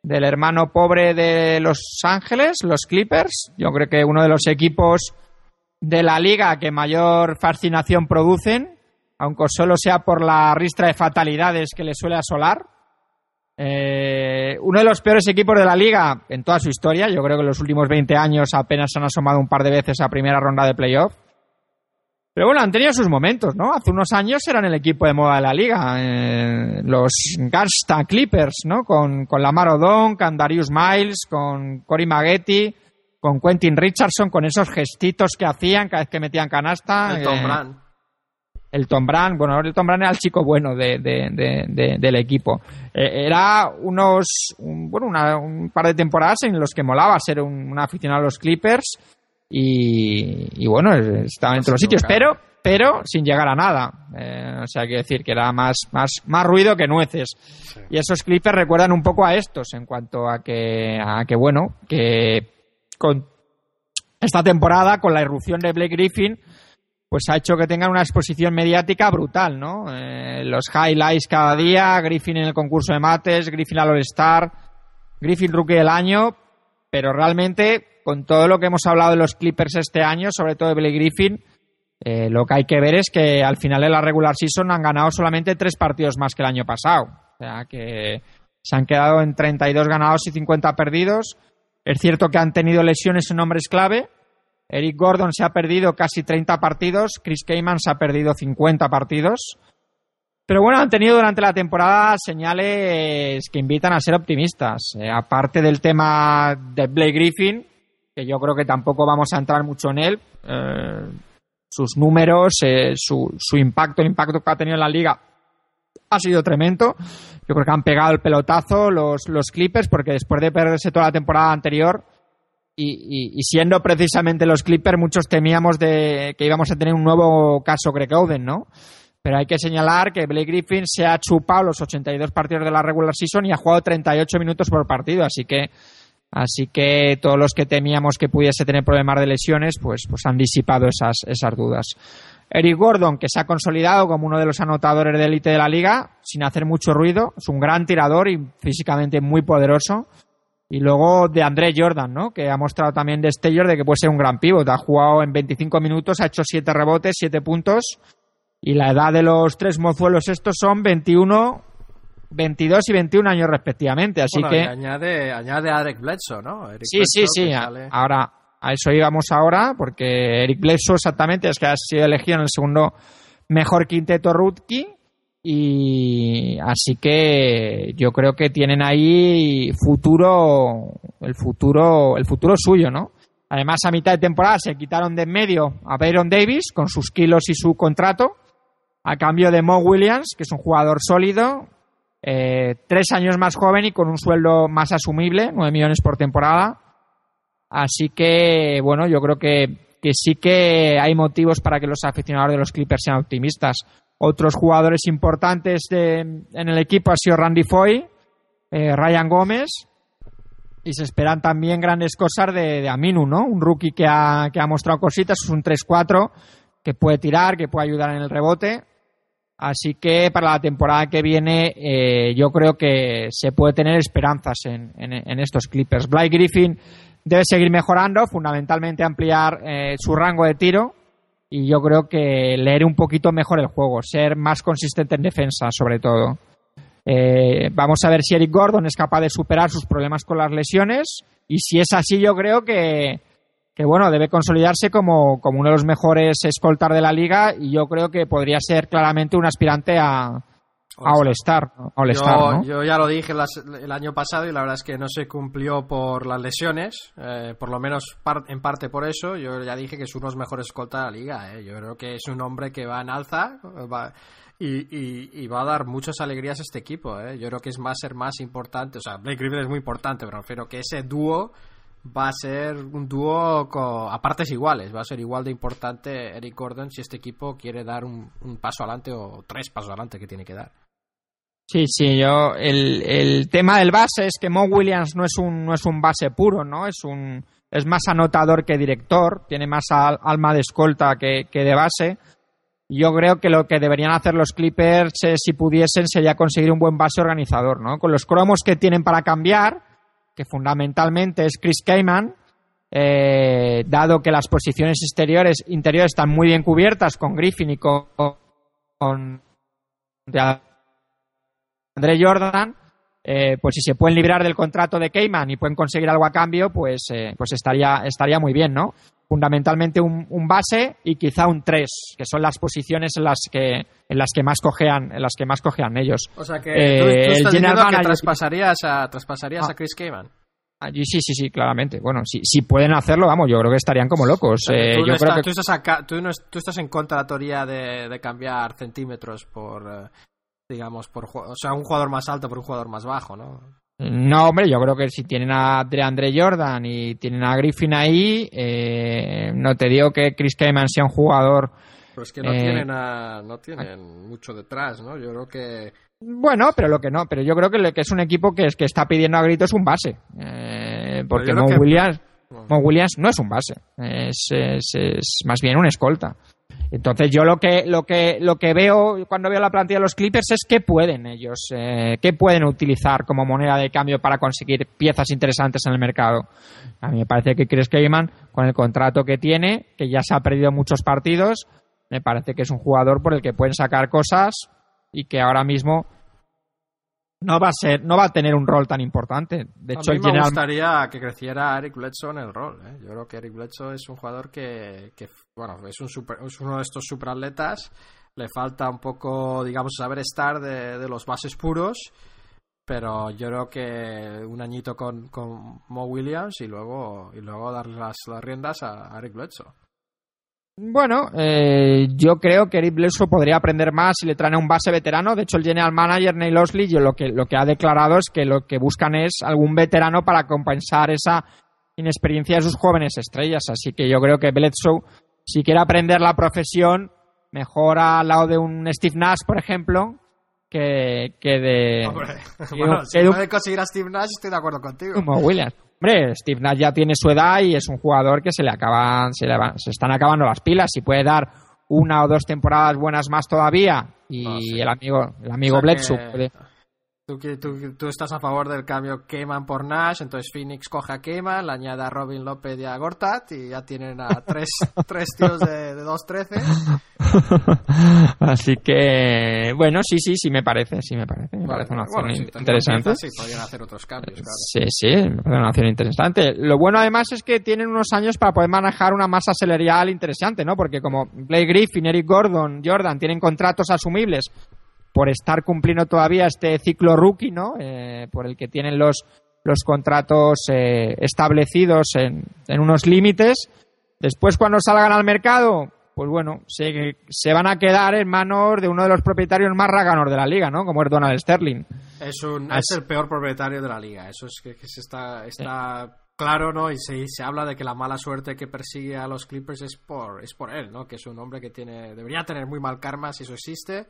del hermano pobre de Los Ángeles, los Clippers. Yo creo que uno de los equipos de la liga que mayor fascinación producen, aunque solo sea por la ristra de fatalidades que le suele asolar. Eh, uno de los peores equipos de la liga en toda su historia. Yo creo que en los últimos 20 años apenas han asomado un par de veces a primera ronda de playoff. Pero bueno, han tenido sus momentos, ¿no? Hace unos años eran el equipo de moda de la liga. eh, los Gasta Clippers, ¿no? Con, con Lamar Odom, con Darius Miles, con Cory Maggetti, con Quentin Richardson, con esos gestitos que hacían cada vez que metían canasta. El Tom eh, Brand. el Tom Brand, bueno, el Tom Brand era el chico bueno de, del equipo. Eh, era unos, un, bueno, un par de temporadas en los que molaba ser un, aficionado a los Clippers y, bueno, estaba entre los sitios, pero, pero sin llegar a nada. Eh, o sea, que decir que era más, más, más ruido que nueces. Y esos Clippers recuerdan un poco a estos en cuanto a que, a que bueno, que con esta temporada, con la irrupción de Blake Griffin, pues ha hecho que tengan una exposición mediática brutal, ¿no? Eh, los highlights cada día, Griffin en el concurso de mates, Griffin al All-Star, Griffin Rookie del año, pero realmente con todo lo que hemos hablado de los Clippers este año, sobre todo de Blake Griffin, eh, lo que hay que ver es que al final de la regular season han ganado solamente tres partidos más que el año pasado. O sea que se han quedado en 32 ganados y 50 perdidos. Es cierto que han tenido lesiones en hombres clave, Eric Gordon se ha perdido casi 30 partidos, Chris Kaman se ha perdido 50 partidos. Pero bueno, han tenido durante la temporada señales que invitan a ser optimistas. Eh, aparte del tema de Blake Griffin, que yo creo que tampoco vamos a entrar mucho en él, eh, sus números, eh, su, su, impacto, el impacto que ha tenido en la liga ha sido tremendo. Yo creo que han pegado el pelotazo los, Clippers porque después de perderse toda la temporada anterior, y, siendo precisamente los Clippers, muchos temíamos de que íbamos a tener un nuevo caso Greg Oden, ¿no? Pero hay que señalar que Blake Griffin se ha chupado los 82 partidos de la regular season y ha jugado 38 minutos por partido, así que así que todos los que temíamos que pudiese tener problemas de lesiones, pues pues han disipado esas esas dudas. Eric Gordon, que se ha consolidado como uno de los anotadores de élite de la liga, sin hacer mucho ruido, es un gran tirador y físicamente muy poderoso. Y luego de André Jordan, ¿no? Que ha mostrado también destellos de que puede ser un gran pívot. Ha jugado en 25 minutos, ha hecho 7 rebotes, 7 puntos. Y la edad de los tres mozuelos estos son 21, 22 y 21 años respectivamente. Así que. añade, añade a Eric Bledsoe, ¿no? sí, sí, sí. Ahora, a eso íbamos ahora, porque Eric Bledsoe exactamente es que ha sido elegido en el segundo mejor quinteto rookie y así que yo creo que tienen ahí futuro, el futuro, el futuro suyo, ¿no? Además, a mitad de temporada se quitaron de en medio a Byron Davis con sus kilos y su contrato, a cambio de Mo Williams, que es un jugador sólido, eh, tres años más joven y con un sueldo más asumible, nueve millones por temporada. Así que, bueno, yo creo que, que sí que hay motivos para que los aficionados de los Clippers sean optimistas. Otros jugadores importantes en el equipo ha sido Randy Foy, eh, Ryan Gómez y se esperan también grandes cosas de, Aminu, ¿no? Un rookie que ha, que ha mostrado cositas, es un 3-4 que puede tirar, que puede ayudar en el rebote. Así que para la temporada que viene eh, yo creo que se puede tener esperanzas en, en, estos Clippers. Blake Griffin debe seguir mejorando, fundamentalmente ampliar eh, su rango de tiro y yo creo que leer un poquito mejor el juego, ser más consistente en defensa sobre todo. Eh, vamos a ver si Eric Gordon es capaz de superar sus problemas con las lesiones y si es así yo creo que, que bueno, debe consolidarse como, como uno de los mejores escoltar de la liga y yo creo que podría ser claramente un aspirante a, a All-Star. yo, ya lo dije el año pasado y la verdad es que no se cumplió por las lesiones, eh, por lo menos en parte por eso. Yo ya dije que es uno de los mejores escoltas de la liga. Eh. Yo creo que es un hombre que va en alza y, va a dar muchas alegrías a este equipo. Eh. Yo creo que es más ser más importante. O sea, Blake Griffin es muy importante, pero refiero que ese dúo va a ser un dúo a partes iguales. Va a ser igual de importante Eric Gordon si este equipo quiere dar un paso adelante o tres pasos adelante que tiene que dar. Sí, sí, yo el, el tema del base es que Mo Williams no es un no es un base puro, ¿no? Es un es más anotador que director, tiene más alma de escolta que, que de base. Yo creo que lo que deberían hacer los Clippers, eh, si pudiesen, sería conseguir un buen base organizador, ¿no? Con los cromos que tienen para cambiar, que fundamentalmente es Chris Kaman, eh, dado que las posiciones exteriores, interiores están muy bien cubiertas con Griffin y con, con André Jordan, eh, pues si se pueden librar del contrato de Cayman y pueden conseguir algo a cambio, pues, eh, pues estaría, estaría muy bien, ¿no? Fundamentalmente un, base y quizá un 3, que son las posiciones en las que, en las que más cojean, en las que más cojean ellos. O sea que eh, tú, el general que traspasarías a, traspasarías a ah. Chris Cayman. Allí sí, sí, sí, claramente. Bueno, si, si pueden hacerlo, vamos, yo creo que estarían como locos. Eh, tú, yo estás, creo que... tú, estás acá- tú no es- tú estás en contra de la teoría de, de cambiar centímetros por, eh, digamos, por o sea, un jugador más alto por un jugador más bajo, ¿no? No, hombre, yo creo que si tienen a DeAndre Jordan y tienen a Griffin ahí, eh, no te digo que Chris Kaman sea un jugador. Pero es que no Eh, tienen a- no tienen mucho detrás, ¿no? Yo creo que Bueno, pero lo que no, pero yo creo que, que es un equipo que es que está pidiendo a gritos un base. Eh, porque Mo que- Williams, no. Mo Williams no es un base, es, es, es más bien un escolta. Entonces yo lo que lo que lo que veo cuando veo la plantilla de los Clippers es que pueden ellos, eh, que pueden utilizar como moneda de cambio para conseguir piezas interesantes en el mercado. A mí me parece que Chris Kaman, con el contrato que tiene, que ya se ha perdido muchos partidos, me parece que es un jugador por el que pueden sacar cosas y que ahora mismo no va a ser, no va a tener un rol tan importante. De hecho, a mí el me general gustaría que creciera Eric Bledsoe en el rol. ¿eh? Yo creo que Eric Bledsoe es un jugador que, que, bueno, es, un super- es uno de estos superatletas. Le falta un poco, digamos, saber estar de, de los bases puros. Pero yo creo que un añito con, con Mo Williams y luego, y luego darle las, las riendas a, a Eric Bledsoe. Bueno, eh, yo creo que Eric Bledsoe podría aprender más si le traen a un base veterano. De hecho, el general manager Neil Osley yo lo que, lo que ha declarado es que lo que buscan es algún veterano para compensar esa inexperiencia de sus jóvenes estrellas. Así que yo creo que Bledsoe, si quiere aprender la profesión, mejor al lado de un Steve Nash, por ejemplo, que, que de Hombre, <laughs> bueno, si un- puede conseguir a Steve Nash, estoy de acuerdo contigo. como Williams. Hombre, Steve Nash ya tiene su edad y es un jugador que se le acaban, se le va- se están acabando las pilas. Si puede dar una o dos temporadas buenas más todavía y Ah, sí. el amigo, el amigo O sea Bledsoe que- puede- Tú, tú- tú estás a favor del cambio Keyman por Nash, entonces Phoenix coge a Keyman, le añade a Robin López y a Gortat y ya tienen a tres, <laughs> tres tíos de, de 2-13. <laughs> Así que, bueno, sí, sí, sí me parece, sí me parece. Me Vale, parece una bueno, si te interesante. Sí, podrían hacer otros cambios, claro. Sí, sí, me parece una opción interesante. Lo bueno además es que tienen unos años para poder manejar una masa salarial interesante, ¿no? Porque como Blake Griffin, Eric Gordon, Jordan tienen contratos asumibles por estar cumpliendo todavía este ciclo rookie, ¿no? Eh, por el que tienen los, los contratos eh, establecidos en, en unos límites. Después cuando salgan al mercado, pues bueno, se, se van a quedar en manos de uno de los propietarios más ráganos de la liga, ¿no? Como es Donald Sterling. Es, un, es el peor propietario de la liga, eso es que, que se está, está claro, ¿no? Y se, se habla de que la mala suerte que persigue a los Clippers es por, es por él, ¿no? Que es un hombre que tiene, debería tener muy mal karma si eso existe,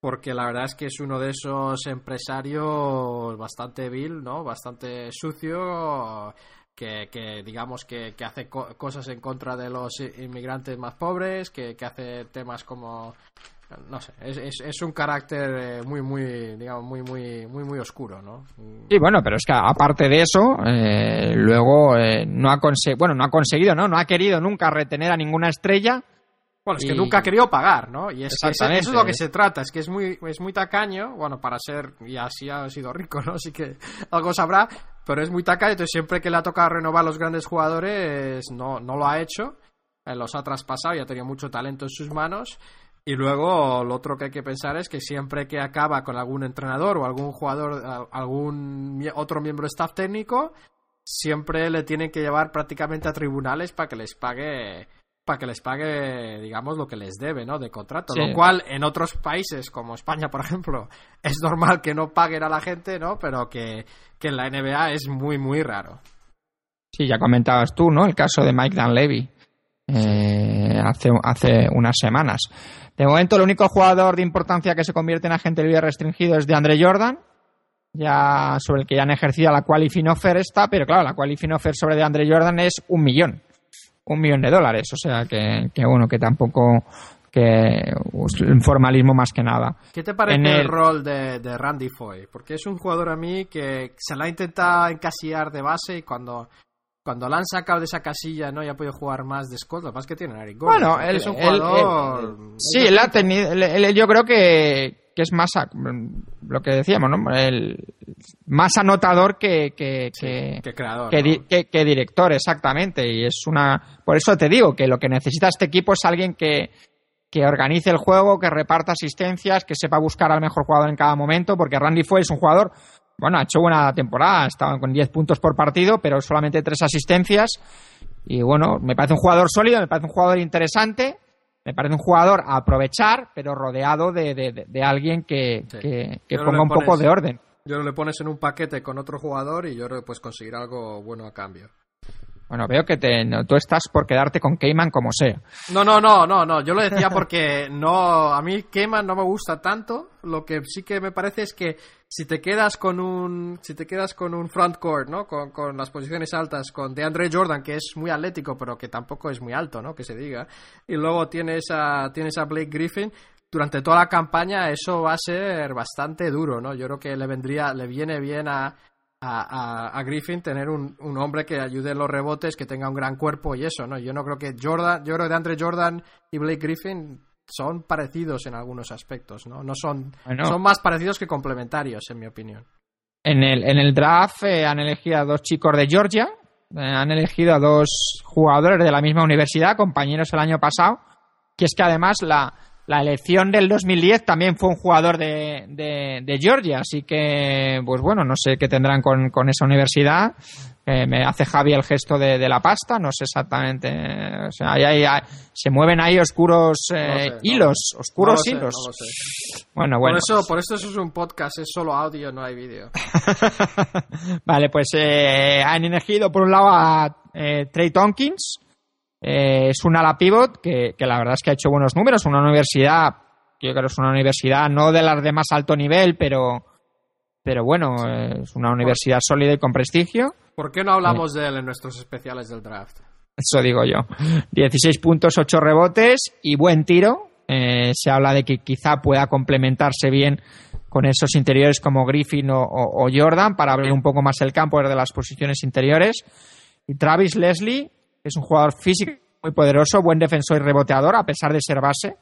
porque la verdad es que es uno de esos empresarios bastante vil, ¿no? Bastante sucio, que, que digamos que, que hace co- cosas en contra de los inmigrantes más pobres, que, que hace temas como no sé, es, es, es un carácter eh, muy, muy, digamos, muy, muy, muy, muy oscuro, ¿no? Sí, bueno, pero es que aparte de eso, eh, luego eh, no ha conseguido, bueno, no ha conseguido, ¿no? No ha querido nunca retener a ninguna estrella. Bueno, es que Y- nunca ha querido pagar, ¿no? Y es que eso es lo que se trata, es que es muy, es muy tacaño, bueno, para ser, y así ha sido rico, ¿no? Así que algo sabrá, pero es muy tacaño, entonces siempre que le ha tocado renovar los grandes jugadores, no, no lo ha hecho, eh, los ha traspasado y ha tenido mucho talento en sus manos. Y luego lo otro que hay que pensar es que siempre que acaba con algún entrenador o algún jugador, a- algún otro miembro de staff técnico, siempre le tienen que llevar prácticamente a tribunales para que les pague para que les pague digamos lo que les debe no de contrato Sí. lo cual en otros países como España por ejemplo <laughs> es normal que no paguen a la gente no pero que, que en la NBA es muy muy raro Sí, ya comentabas tú, ¿no? El caso de Mike Dunleavy eh, hace, hace unas semanas. De momento, el único jugador de importancia que se convierte en agente libre restringido es de Andre Jordan, ya sobre el que ya han ejercido la qualifying offer está, pero claro, la qualifying offer sobre de Andre Jordan es un millón, un millón de dólares, o sea que, que bueno, que tampoco que pues, un formalismo más que nada. ¿Qué te parece el... el- rol de, de Randy Foy? Porque es un jugador a mí que se la ha intentado encasillar de base y cuando, cuando la han sacado de esa casilla no ya ha podido jugar más de Scott. Lo que pasa es que tiene Eric Gordon. Bueno, él, es un jugador... él- sí, él ha tenido, yo creo que, que es más, lo que decíamos, ¿no? El, más anotador que, que, que, que creador. que, ¿no? di- que- que director, exactamente. Y es una, por eso te digo que lo que necesita este equipo es alguien que, que organice el juego, que reparta asistencias, que sepa buscar al mejor jugador en cada momento, porque Randy Foy es un jugador bueno, ha hecho buena temporada, estaba con 10 puntos por partido, pero solamente 3 asistencias. Y bueno, me parece un jugador sólido, me parece un jugador interesante, me parece un jugador a aprovechar, pero rodeado de, de, de alguien que, Sí. que, no ponga un poco de orden. Yo que le pones en un paquete con otro jugador y yo creo que puedes conseguir algo bueno a cambio. Bueno, veo que te, no, tú estás por quedarte con Cayman como sea. No, no, no, no, no. Yo lo decía porque no, a mí Keman no me gusta tanto. Lo que sí que me parece es que si te quedas con un, si te quedas con un front court, ¿no? Con, con las posiciones altas, con DeAndre Jordan que es muy atlético pero que tampoco es muy alto, ¿no? Que se diga. Y luego tienes a, tienes a Blake Griffin. Durante toda la campaña eso va a ser bastante duro, ¿no? Yo creo que le vendría, le viene bien a, a, a- a Griffin tener un, un hombre que ayude en los rebotes, que tenga un gran cuerpo y eso, ¿no? Yo no creo que Jordan, yo creo que Andre Jordan y Blake Griffin son parecidos en algunos aspectos, ¿no? No son, Bueno. son más parecidos que complementarios, en mi opinión. En el, en el draft eh, han elegido a dos chicos de Georgia, eh, han elegido a dos jugadores de la misma universidad, compañeros el año pasado, que es que además la, la elección del 2010 también fue un jugador de, de, de Georgia, así que, pues bueno, no sé qué tendrán con, con esa universidad. Eh, me hace Javi el gesto de, de la pasta, no sé exactamente. eh, O sea, ahí- ahí- ahí- se mueven ahí oscuros eh, No sé, hilos, lo- oscuros no lo sé, hilos. sé. Bueno, bueno. Por eso, por eso es un podcast, es solo audio, no hay vídeo. <laughs> vale, pues eh, han elegido por un lado a eh, Trey Tompkins. Eh, es un ala pivot que, que la verdad es que ha hecho buenos números. Una universidad, yo creo que es una universidad no de las de más alto nivel, pero, pero bueno, eh, es una universidad sólida y con prestigio. ¿Por qué no hablamos de él en nuestros especiales del draft? Eso digo yo. 16 puntos, 8 rebotes y buen tiro. Eh, se habla de que quizá pueda complementarse bien con esos interiores como Griffin o, o- o Jordan para abrir un poco más el campo desde las posiciones interiores. Y Travis Leslie es un jugador físico muy poderoso, buen defensor y reboteador a pesar de ser base.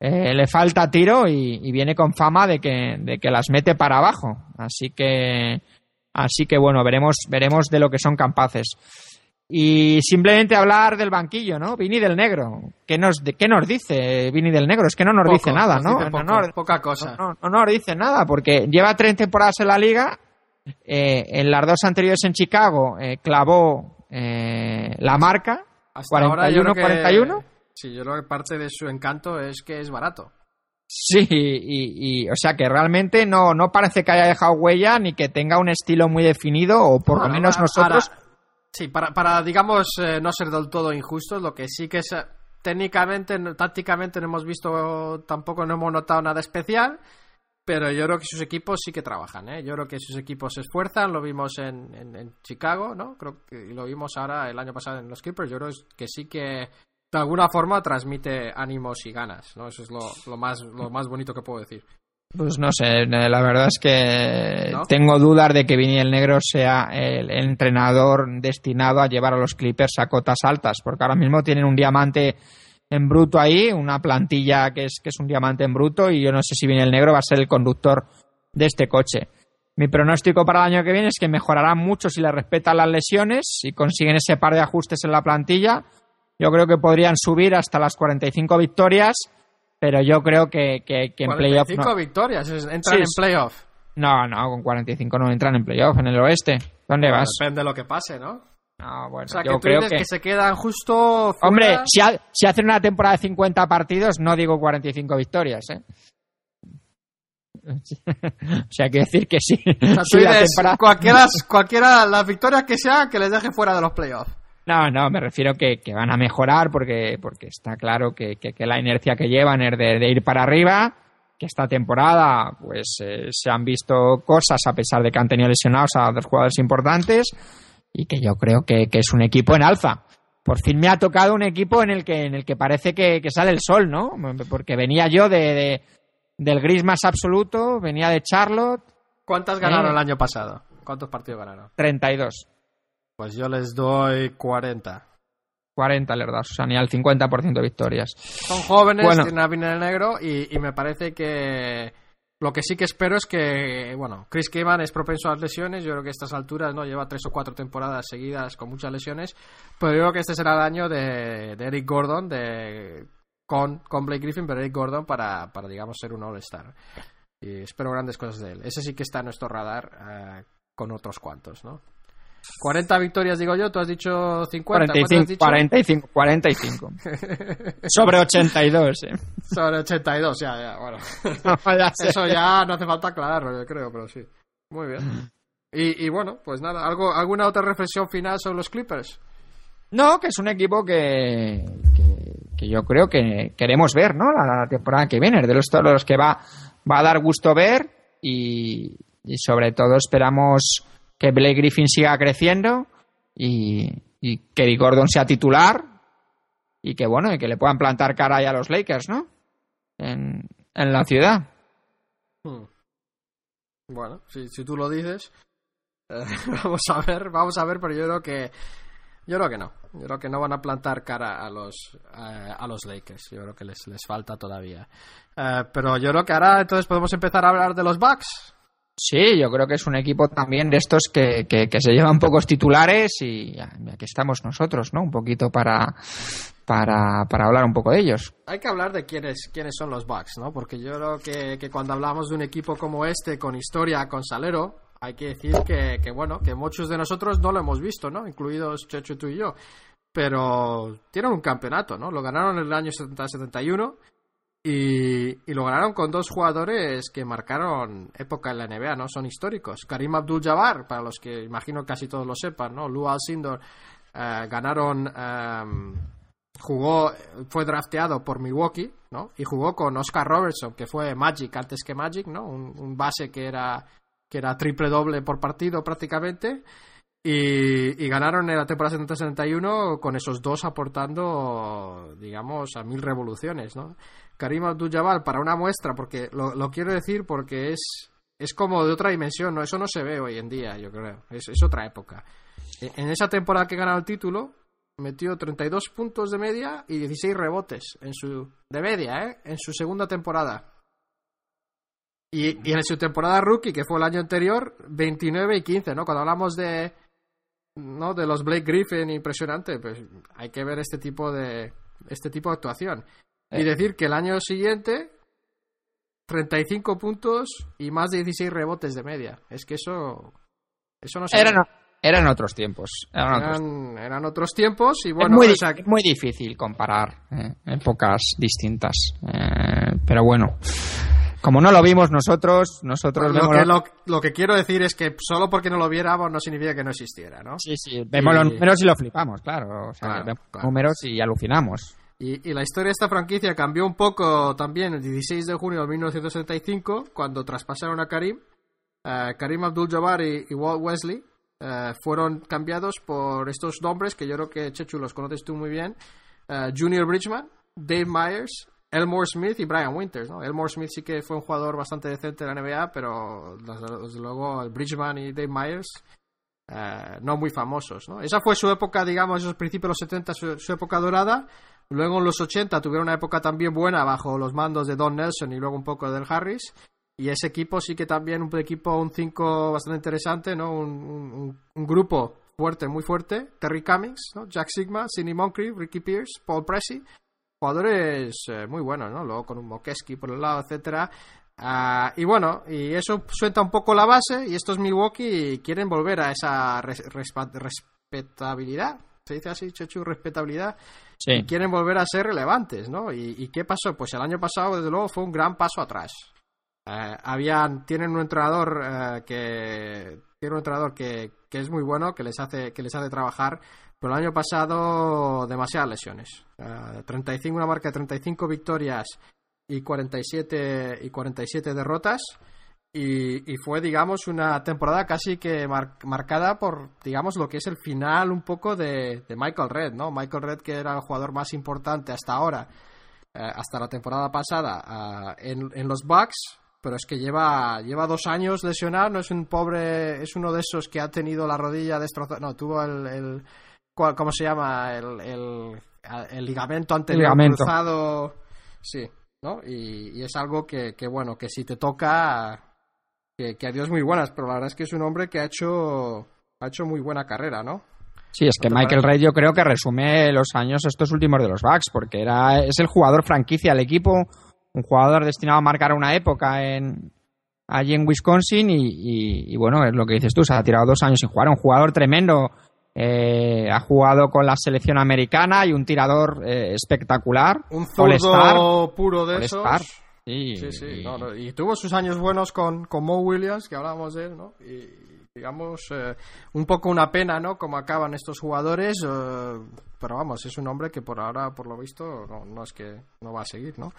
Eh, le falta tiro y, y viene con fama de que, de que las mete para abajo. Así que, así que bueno, veremos, veremos de lo que son capaces. Y simplemente hablar del banquillo, ¿no? Vini del Negro. ¿Qué nos, de, ¿qué nos dice Vini del Negro? Es que no nos Poco, dice nada, ¿no? dice No, poco, no- poca cosa. no, no nos dice nada, porque lleva tres temporadas en la liga. eh, en las dos anteriores en Chicago eh, clavó eh, la marca. Hasta ahora yo creo que- 41. Sí, yo creo que parte de su encanto es que es barato. Sí, y, y, o sea que realmente no, no parece que haya dejado huella ni que tenga un estilo muy definido, o por lo Ahora- menos nosotros. ahora- sí, para, para digamos, eh, no ser del todo injustos, lo que sí que es. eh, Técnicamente, no- tácticamente no hemos visto, tampoco no hemos notado nada especial, pero yo creo que sus equipos sí que trabajan, ¿eh? Yo creo que sus equipos se esfuerzan, lo vimos en, en- en Chicago, ¿no? Creo que y lo vimos ahora el año pasado en los Clippers, yo creo que sí que de alguna forma transmite ánimos y ganas, ¿no? Eso es lo, lo más, lo más bonito que puedo decir. Pues no sé, eh, la verdad es que ¿No? tengo dudas de que Vini el Negro sea el entrenador destinado a llevar a los Clippers a cotas altas, porque ahora mismo tienen un diamante en bruto ahí, una plantilla que es, que es un diamante en bruto, y yo no sé si Vini el Negro va a ser el conductor de este coche. Mi pronóstico para el año que viene es que mejorarán mucho si le respetan las lesiones y consiguen ese par de ajustes en la plantilla. Yo creo que podrían subir hasta las 45 victorias, pero yo creo que, que, que en playoff 45 no. victorias, entran Sí, en playoff. No, no, con 45 no entran en playoff en el oeste. ¿Dónde Bueno, vas? Depende de lo que pase, ¿no? Bueno, O sea, que yo tú creo dices que... que... se quedan justo. fuera- Hombre, si, ha- si hacen una temporada de 50 partidos, no digo 45 victorias, ¿eh? <laughs> o sea, quiero decir que sí. O sea, <laughs> tú la dices, temporada- cualquiera, <laughs> cualquiera, las victorias que sean, que les deje fuera de los playoffs. No, no, me refiero que, que van a mejorar porque, porque está claro que, que- que la inercia que llevan es de, de ir para arriba, que esta temporada pues eh, se han visto cosas a pesar de que han tenido lesionados a dos jugadores importantes y que yo creo que, que es un equipo en alza. Por fin me ha tocado un equipo en el que, en el que parece que, que sale el sol, ¿no? Porque venía yo de, de- del gris más absoluto, venía de Charlotte, ¿Cuántas ganaron Eh. el año pasado? ¿Cuántos partidos ganaron? 32. Pues yo les doy 40. 40, la verdad, o sea, ni al 50% de victorias. Son jóvenes, Bueno. tienen a Vini el negro y, y me parece que lo que sí que espero es que, bueno, Chris Kaman es propenso a las lesiones. Yo creo que a estas alturas no lleva tres o cuatro temporadas seguidas con muchas lesiones, pero yo creo que este será el año de, de Eric Gordon, de con, con Blake Griffin, pero Eric Gordon para, para digamos ser un All-Star. Y espero grandes cosas de él. Ese sí que está en nuestro radar eh, con otros cuantos, ¿no? 40 victorias, digo yo, tú has dicho 50. 45, 45, 45. Sobre 82, ¿eh? Sobre 82, ya, ya, bueno. <laughs> Eso ya no hace falta aclararlo, yo creo, pero sí. Muy bien. Y, y bueno, pues nada, ¿algo, ¿alguna otra reflexión final sobre los Clippers? No, que es un equipo que, que, yo creo que queremos ver, ¿no? La, temporada que viene, de los, todos los que va, va a dar gusto ver y, y sobre todo esperamos que Blake Griffin siga creciendo y, y que Gordon sea titular y que bueno, y que le puedan plantar cara ahí a los Lakers, ¿no? En, en la ciudad. Hmm. Bueno, si, si tú lo dices, eh, <laughs> vamos a ver, vamos a ver, pero yo creo que yo creo que no. Yo creo que no van a plantar cara a los eh, a los Lakers. Yo creo que les, les falta todavía. Eh, pero yo creo que ahora entonces podemos empezar a hablar de los Bucks. Sí, yo creo que es un equipo también de estos que, que, se llevan pocos titulares y aquí estamos nosotros, ¿no? Un poquito para, para, para hablar un poco de ellos. Hay que hablar de quiénes, quiénes son los Bucks, ¿no? Porque yo creo que, que cuando hablamos de un equipo como este, con historia, con salero, hay que decir que, que, bueno, que muchos de nosotros no lo hemos visto, ¿no? Incluidos Checho, tú y yo. Pero tienen un campeonato, ¿no? Lo ganaron en el año 70-71 y, y, lo ganaron con dos jugadores que marcaron época en la NBA, ¿no? Son históricos. Karim Abdul-Jabbar, para los que imagino casi todos lo sepan, ¿no? Lou Alcindor eh, ganaron... Eh, jugó, fue drafteado por Milwaukee, ¿no? Y jugó con Oscar Robertson, que fue Magic antes que Magic, ¿no? Un, base que era, que era triple doble por partido prácticamente. Y, ganaron en la temporada 70-71 con esos dos aportando, digamos, a mil revoluciones, ¿no? Karim Abdul-Jabbar para una muestra, porque lo, quiero decir porque es, es como de otra dimensión, ¿no? Eso no se ve hoy en día, yo creo. Es, es otra época. E, en esa temporada que ganó el título, metió 32 puntos de media y 16 rebotes en su de media, ¿eh? En su segunda temporada. Y, y en su temporada rookie, que fue el año anterior, 29 y 15, ¿no? Cuando hablamos de ¿no? de los Blake Griffin impresionante, pues hay que ver este tipo de este tipo de actuación. Y eh. decir que el año siguiente 35 puntos y más de 16 rebotes de media. Es que eso eso no se eran, eran otros tiempos. Eran, otros... tiempos y bueno, es muy, muy difícil comparar eh, épocas distintas. Eh, pero bueno, como no lo vimos nosotros, nosotros lo, que, lo, que quiero decir es que solo porque no lo viéramos no significa que no existiera, ¿no? Sí, sí, vemos los números y lo flipamos, claro. O sea, vemos los números y alucinamos. Y, la historia de esta franquicia cambió un poco también el 16 de junio de 1975, cuando traspasaron a Karim. Uh, Karim Abdul-Jabbar y, Walt Wesley uh, fueron cambiados por estos nombres que yo creo que, Chechu, los conoces tú muy bien. Uh, Junior Bridgman, Dave Myers Elmore Smith y Brian Winters, ¿no? Elmore Smith sí que fue un jugador bastante decente en la NBA, pero desde luego Bridgman y Dave Myers eh, no muy famosos, ¿no? Esa fue su época, digamos, esos principios de los 70, su, época dorada. Luego en los 80 tuvieron una época también buena bajo los mandos de Don Nelson y luego un poco del Harris. Y ese equipo sí que también un equipo, un 5 bastante interesante, ¿no? Un, grupo fuerte, muy fuerte. Terry Cummings, ¿no? Jack Sigma, Sidney Moncrief, Ricky Pierce, Paul Pressey jugadores eh, muy buenos, ¿no? Luego con un Mokeski por el lado, etcétera. Ah, y bueno, y eso suelta un poco la base y estos Milwaukee quieren volver a esa respetabilidad. ¿Se dice así, Chechu? Respetabilidad. Sí. quieren volver a ser relevantes, ¿no? ¿Y, qué pasó? Pues el año pasado, desde luego, fue un gran paso atrás. Eh, habían, tienen un entrenador eh, que tiene un entrenador que, que, es muy bueno, que les hace, que les hace trabajar pero el año pasado, demasiadas lesiones. 35, eh, una marca de 35 victorias y 47, y 47 derrotas. Y, y, fue, digamos, una temporada casi que marcada por, digamos, lo que es el final un poco de, de, Michael Red, ¿no? Michael Red, que era el jugador más importante hasta ahora, eh, hasta la temporada pasada, eh, en, en, los Bucks, pero es que lleva, lleva dos años lesionado, no es un pobre, es uno de esos que ha tenido la rodilla destrozada, no, tuvo el ¿Cómo se llama? El, el, ligamento anterior cruzado. Sí, ¿no? Y, es algo que, que, bueno, que si te toca, que, que adiós muy buenas, pero la verdad es que es un hombre que ha hecho, ha hecho muy buena carrera, ¿no? Sí, es que Michael Ray yo creo que resume los años estos últimos de los Bucks, porque era, es el jugador franquicia del equipo, un jugador destinado a marcar una época en, allí en Wisconsin y, bueno, es lo que dices tú, se ha tirado dos años sin jugar, un jugador tremendo, eh, ha jugado con la selección americana y un tirador eh, espectacular. Un zurdo puro de esos. Sí, sí, sí. y tuvo sus años buenos con, con Mo Williams, que hablábamos de él, ¿no? Y, digamos, eh, un poco una pena, ¿no? Como acaban estos jugadores, eh, pero vamos, es un hombre que por ahora, por lo visto, no, es que no va a seguir, ¿no?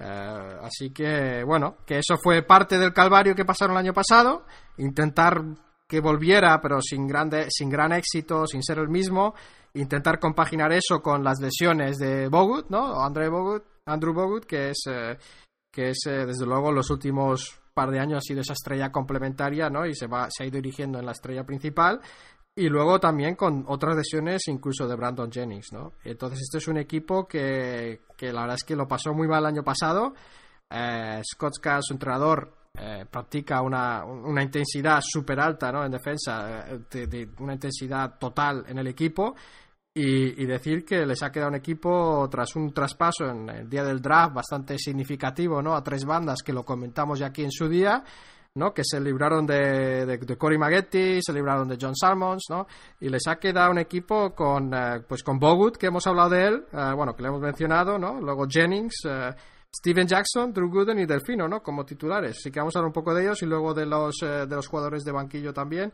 Eh, así que, bueno, que eso fue parte del calvario que pasaron el año pasado, intentar que volviera, pero sin, grande, sin gran éxito, sin ser el mismo, intentar compaginar eso con las lesiones de Bogut, ¿no? André Bogut, Andrew Bogut, que es, que es desde luego los últimos par de años ha sido esa estrella complementaria, ¿no? Y se, va, se ha ido dirigiendo en la estrella principal. Y luego también con otras lesiones, incluso de Brandon Jennings, ¿no? Entonces, este es un equipo que, que la verdad es que lo pasó muy mal el año pasado. Eh, Scott Scott, su entrenador, eh, practica una, una intensidad súper alta ¿no? en defensa, eh, de, una intensidad total en el equipo y, decir que les ha quedado un equipo tras un traspaso en el día del draft bastante significativo, ¿no? A tres bandas que lo comentamos ya aquí en su día, ¿no? Que se libraron de, de, Cory Maggetti, se libraron de John Salmons, ¿no? Y les ha quedado un equipo con, eh, pues con Bogut, que hemos hablado de él, eh, bueno, que le hemos mencionado, ¿no? Luego Jennings, eh, Steven Jackson, Drew Gooden y Delfino, ¿no? Como titulares. Así que vamos a hablar un poco de ellos y luego de los, de los jugadores de banquillo también.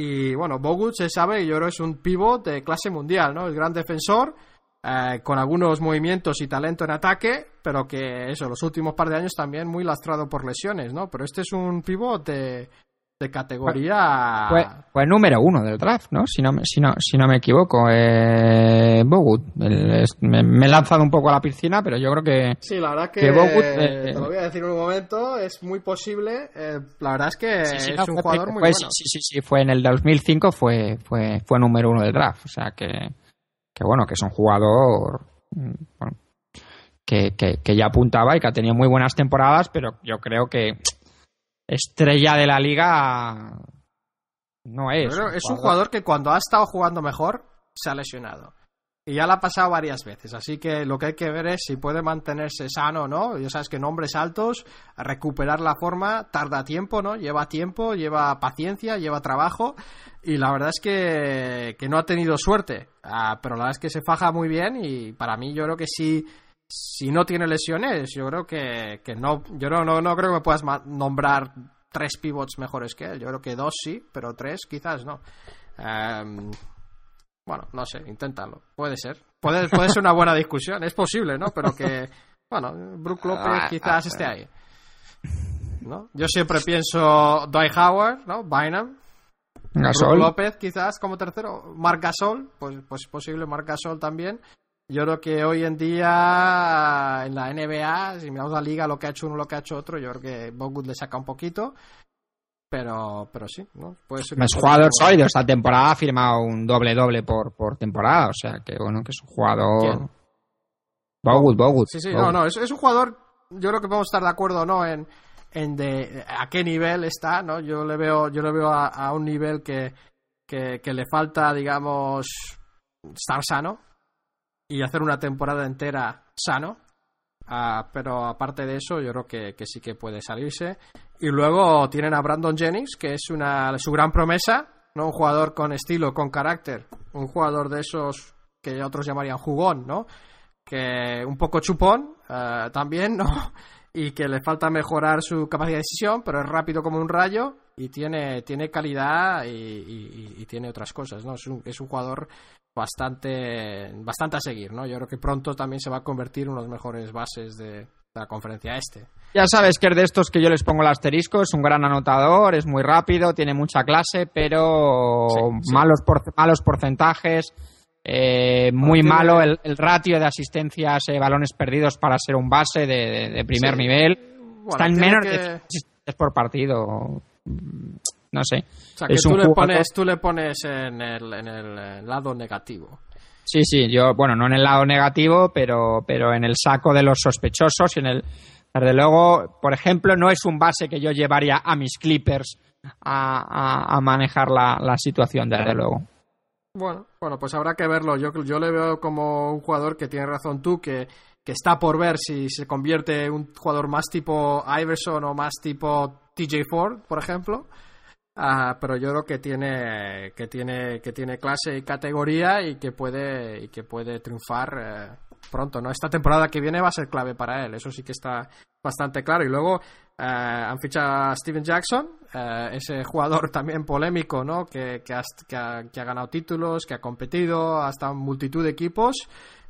Y bueno, Bogut se sabe, yo creo es un pivot de clase mundial, ¿no? El gran defensor, eh, con algunos movimientos y talento en ataque, pero que eso, los últimos par de años también muy lastrado por lesiones, ¿no? Pero este es un pivot de, de categoría. Fue, número uno del draft, ¿no? Si no, si no, si no me equivoco. Eh, Bogut. me, he lanzado un poco a la piscina, pero yo creo que. Sí, la verdad que. Bogut, eh, te lo voy a decir en un momento, es muy posible. Eh, la verdad es que es un jugador muy bueno. Sí, sí, sí, fue en el 2005, fue, fue, fue número uno del draft. O sea que. Que bueno, que es un jugador. Que, que, que ya apuntaba y que ha tenido muy buenas temporadas, pero yo creo que estrella de la liga no es. es un jugador que cuando ha estado jugando mejor se ha lesionado. Y ya lo ha pasado varias veces. Así que lo que hay que ver es si puede mantenerse sano o no. Ya sabes que en hombres altos, recuperar la forma tarda tiempo, ¿no? Lleva tiempo, lleva paciencia, lleva trabajo. Y la verdad es que, que no ha tenido suerte. Ah, pero la verdad es que se faja muy bien. Y para mí, yo creo que sí si no tiene lesiones, yo creo que, que no, yo no, no, creo que me puedas nombrar tres pivots mejores que él. Yo creo que dos sí, pero tres quizás no. Em, bueno, no sé, inténtalo. Puede ser. Puede, puede ser una buena discusión. Es posible, ¿no? Pero que, bueno, Brook López ah, quizás esté ahí. ¿no? Yo siempre pienso Dwight Howard, ¿no? Bynum. Gasol. López quizás como tercero. Marc Gasol, pues, pues posible Marc Gasol también. Yo creo que hoy en día en la NBA, si miramos la liga, lo que ha hecho uno, lo que ha hecho otro, yo creo que Bogut le saca un poquito. Pero, pero sí, ¿no? Puede ser es jugador sólido. Esta temporada ha firmado un doble-doble por, por temporada. O sea, que bueno, que es un jugador. Bogut, Bogut. Sí, sí, no, no. Es, es, un jugador. Yo creo que podemos estar de acuerdo, ¿no? En, en de a qué nivel está, ¿no? Yo le veo, yo le veo a, a un nivel que, que, que le falta, digamos, estar sano y hacer una temporada entera sano. Ah, pero aparte de eso, yo creo que, sí que puede salirse. Y luego tienen a Brandon Jennings, que es una, su gran promesa, ¿no? Un jugador con estilo, con carácter, un jugador de esos que otros llamarían jugón, ¿no? Que un poco chupón ah, también, ¿no? Y que le falta mejorar su capacidad de decisión, pero es rápido como un rayo y tiene, tiene calidad y, tiene otras cosas, ¿no? Es un, es un jugador bastante, bastante a seguir, ¿no? Yo creo que pronto también se va a convertir en uno de los mejores bases de, la conferencia este. Ya sabes que es de estos que yo les pongo el asterisco, es un gran anotador, es muy rápido, tiene mucha clase, pero malos malos porcentajes, eh, muy malo el, ratio de asistencias, eh, balones perdidos para ser un base de, primer nivel. Está en menos de es por partido no sé. O sea, que tú, le pones, tú le pones en el, en el lado negativo. Sí, sí, yo, bueno, no en el lado negativo, pero, pero en el saco de los sospechosos y en el... Desde luego, por ejemplo, no es un base que yo llevaría a mis Clippers a, a, manejar la, la, situación, desde luego. Bueno, bueno, pues habrá que verlo. Yo, yo le veo como un jugador que tiene razón tú, que, que está por ver si se convierte en un jugador más tipo Iverson o más tipo TJ Ford, por ejemplo. Ah, pero yo creo que tiene que tiene que tiene clase y categoría y que puede y que puede triunfar eh, pronto no esta temporada que viene va a ser clave para él eso sí que está bastante claro. Y luego eh, han fichado a Steven Jackson eh, ese jugador <laughs> también polémico no que, que, ha, que, ha, ganado títulos que ha competido ha estado en multitud de equipos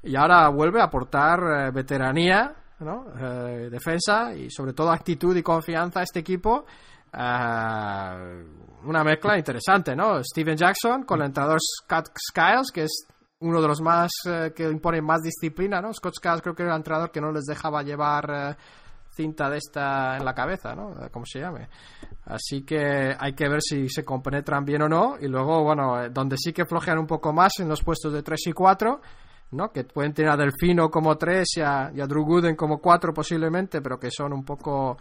y ahora vuelve a aportar veteranía ¿no? defensa y sobre todo actitud y confianza a este equipo Uh, una mezcla interesante, ¿no? Steven Jackson con el entrenador Scott Skiles, que es uno de los más uh, que impone más disciplina, ¿no? Scott Skiles creo que era el entrenador que no les dejaba llevar uh, cinta de esta en la cabeza, ¿no? Como se llame. Así que hay que ver si se compenetran bien o no. Y luego, bueno, donde sí que flojean un poco más en los puestos de 3 y 4. ¿no? que pueden tener a Delfino como 3 y a, y a Drew Gooden como 4 posiblemente, pero que son un poco...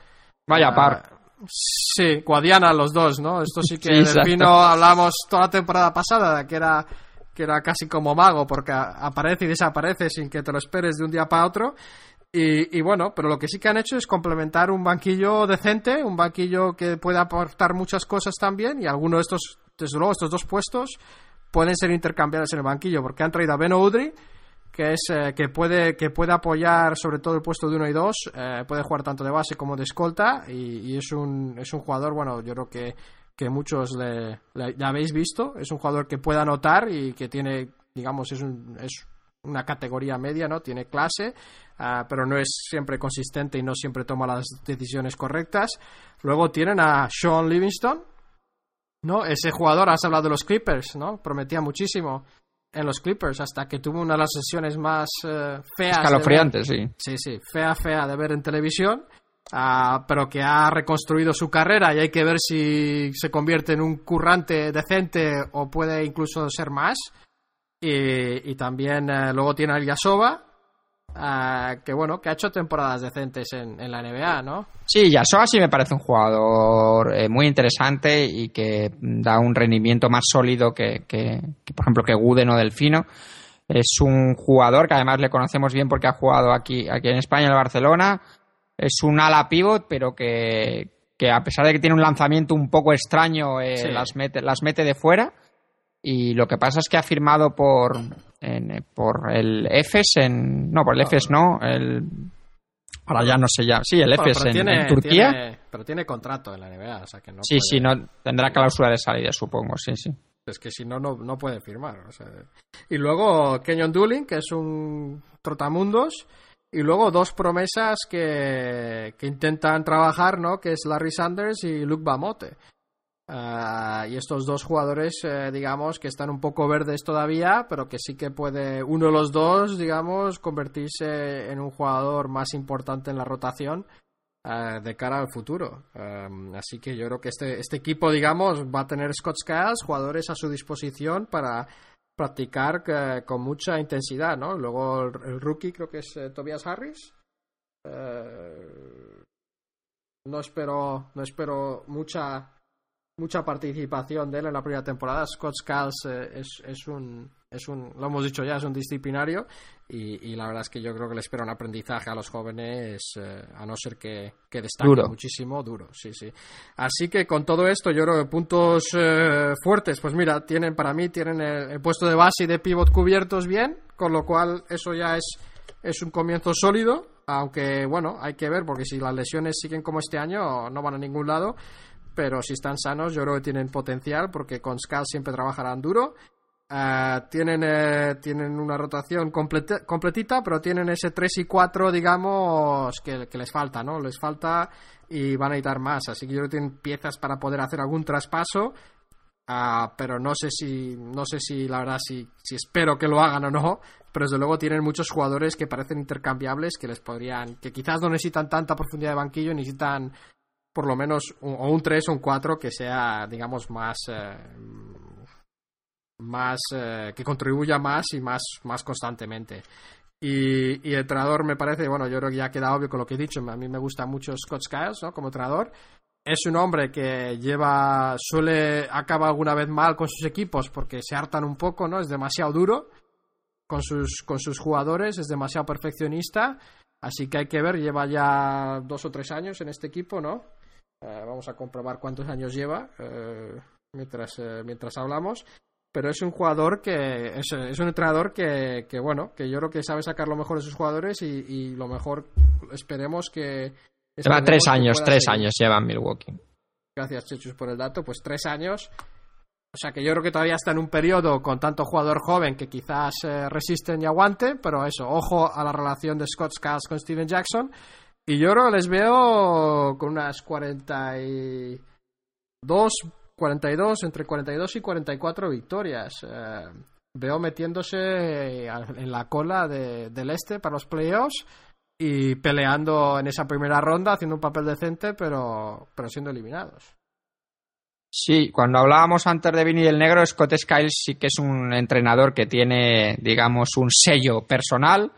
Vaya par. Sí, Guadiana los dos, ¿no? Esto sí que sí, Delfino hablamos toda la temporada pasada, que era que era casi como mago, porque aparece y desaparece sin que te lo esperes de un día para otro. Y, y, bueno, pero lo que sí que han hecho es complementar un banquillo decente, un banquillo que puede aportar muchas cosas también, y algunos de estos, desde luego, estos dos puestos pueden ser intercambiables en el banquillo, porque han traído a Ben Udry, que es eh, que puede que puede apoyar sobre todo el puesto de uno y dos eh, puede jugar tanto de base como de escolta y, es un es un jugador bueno yo creo que que muchos le, habéis visto. Es un jugador que puede anotar y que tiene digamos es un, es una categoría media no tiene clase uh, pero no es siempre consistente y no siempre toma las decisiones correctas. Luego tienen a Sean Livingston no ese jugador has hablado de los Clippers no prometía muchísimo en los Clippers hasta que tuvo una de las sesiones más uh, feas. Escalofriantes, sí. Sí, sí, fea, fea de ver en televisión. Uh, pero que ha reconstruido su carrera y hay que ver si se convierte en un currante decente o puede incluso ser más. Y, y también uh, luego tiene a Yasova, Uh, que bueno, que ha hecho temporadas decentes en, en la NBA, ¿no? Sí, Yasova sí me parece un jugador eh, muy interesante y que da un rendimiento más sólido que, que, que, por ejemplo, que Guden o Delfino. Es un jugador que además le conocemos bien porque ha jugado aquí, aquí en España, en el Barcelona. Es un ala pivot, pero que, que a pesar de que tiene un lanzamiento un poco extraño, eh, sí. las, mete, las mete de fuera. Y lo que pasa es que ha firmado por, en, por el EFES en no por el EFES no el ahora ya no sé ya sí el EFES en, tiene, en, Turquía. tiene, pero tiene contrato en la NBA o sea que no sí puede... sí no tendrá cláusula de salida supongo sí sí. Es que si no no, no puede firmar o sea. y luego Kenyon Dooling que es un trotamundos y luego dos promesas que, que intentan trabajar no que es Larry Sanders y Luke Bamote Uh, y estos dos jugadores, eh, digamos, que están un poco verdes todavía, pero que sí que puede uno de los dos, digamos, convertirse en un jugador más importante en la rotación uh, de cara al futuro. Um, así que yo creo que este, este equipo, digamos, va a tener Scott Skiles, jugadores a su disposición para practicar que, con mucha intensidad, ¿no? Luego el, el rookie creo que es eh, Tobias Harris. No espero, no espero mucha mucha participación de él en la primera temporada. Scott Skiles eh, es, es, un, es un, lo hemos dicho ya, es un disciplinario y, y, la verdad es que yo creo que le espera un aprendizaje a los jóvenes, eh, a no ser que, que destaque duro. muchísimo, duro, sí, sí. Así que con todo esto, yo creo que puntos eh, fuertes, pues mira, tienen para mí, tienen el, el, puesto de base y de pivot cubiertos bien, con lo cual eso ya es, es un comienzo sólido. Aunque bueno, hay que ver, porque si las lesiones siguen como este año, no van a ningún lado pero si están sanos yo creo que tienen potencial porque con Skal siempre trabajarán duro. Uh, tienen, eh, tienen una rotación completita, pero tienen ese 3 y 4, digamos, que, les falta, ¿no? Les falta y van a necesitar más. Así que yo creo que tienen piezas para poder hacer algún traspaso, uh, pero no sé si, no sé si, la verdad, si, si espero que lo hagan o no. Pero desde luego tienen muchos jugadores que parecen intercambiables, que les podrían, que quizás no necesitan tanta profundidad de banquillo, necesitan por lo menos un, o un 3 o un 4 que sea, digamos, más. Eh, más. Eh, que contribuya más y más, más constantemente. Y, el entrenador me parece, bueno, yo creo que ya queda obvio con lo que he dicho. A mí me gusta mucho Scott Skiles, ¿no? Como entrenador. Es un hombre que lleva. suele. acaba alguna vez mal con sus equipos porque se hartan un poco, ¿no? Es demasiado duro con sus, con sus jugadores, es demasiado perfeccionista. Así que hay que ver, lleva ya dos o tres años en este equipo, ¿no? Eh, vamos a comprobar cuántos años lleva eh, mientras, eh, mientras hablamos. Pero es un jugador que es, es un entrenador que, que, bueno, que yo creo que sabe sacar lo mejor de sus jugadores y, y lo mejor esperemos que. Lleva tres años, tres seguir. años lleva Milwaukee. Gracias, Chechus, por el dato. Pues tres años. O sea que yo creo que todavía está en un periodo con tanto jugador joven que quizás eh, resisten y aguanten, pero eso, ojo a la relación de Scott Skiles con Steven Jackson. Y yo creo que les veo con unas 42, 42, entre 42 y 44 victorias. Eh, veo metiéndose en la cola de, del este para los playoffs y peleando en esa primera ronda, haciendo un papel decente, pero, pero siendo eliminados. Sí, cuando hablábamos antes de Vinny del Negro, Scott Skiles sí que es un entrenador que tiene, digamos, un sello personal,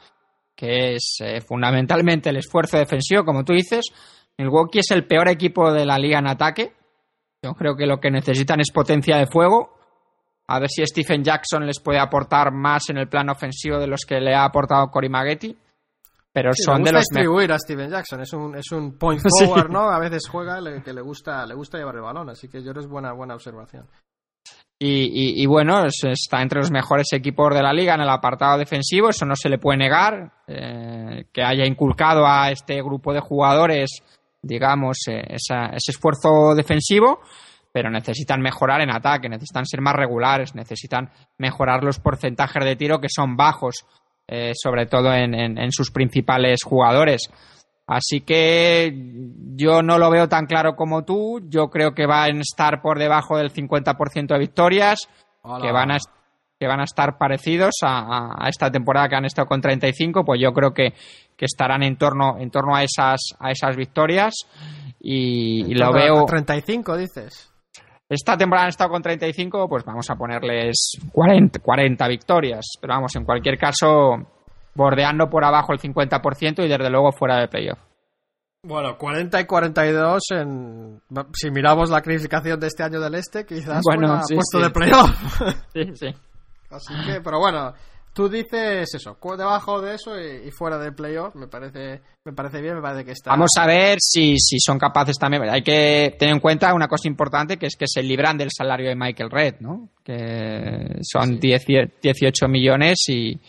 que es eh, fundamentalmente el esfuerzo defensivo, como tú dices. Milwaukee es el peor equipo de la liga en ataque. Yo creo que lo que necesitan es potencia de fuego. A ver si Stephen Jackson les puede aportar más en el plano ofensivo de los que le ha aportado Cory Maggetti pero sí, son de los distribuir a Steven Jackson es un, es un point <laughs> forward sí. no a veces juega le, que le gusta le gusta llevar el balón así que yo creo es buena buena observación y, bueno es, está entre los mejores equipos de la liga en el apartado defensivo eso no se le puede negar eh, que haya inculcado a este grupo de jugadores digamos eh, ese esfuerzo defensivo pero necesitan mejorar en ataque, necesitan ser más regulares, necesitan mejorar los porcentajes de tiro que son bajos eh, sobre todo en, sus principales jugadores. Así que yo no lo veo tan claro como tú. Yo creo que van a estar por debajo del 50% de victorias, que van, a, que van a estar parecidos a, a, esta temporada que han estado con 35. Pues yo creo que, que estarán en torno, en torno a, esas, a esas victorias. Y, y lo veo. 35, dices. Esta temporada han estado con 35, pues vamos a ponerles 40, 40 victorias. Pero vamos, en cualquier caso, bordeando por abajo el 50% y desde luego fuera de playoff. Bueno, 40 y 42 en... Si miramos la clasificación de este año del Este, quizás bueno, sí, puesto sí. de playoff. <laughs> Sí, sí. Así que, pero bueno, tú dices eso, debajo de eso y, fuera del playoff, me parece, me parece bien, me parece que está. Vamos a ver si, si son capaces también. Hay que tener en cuenta una cosa importante que es que se libran del salario de Michael Red, ¿no? Que son sí. 10, 18 millones y.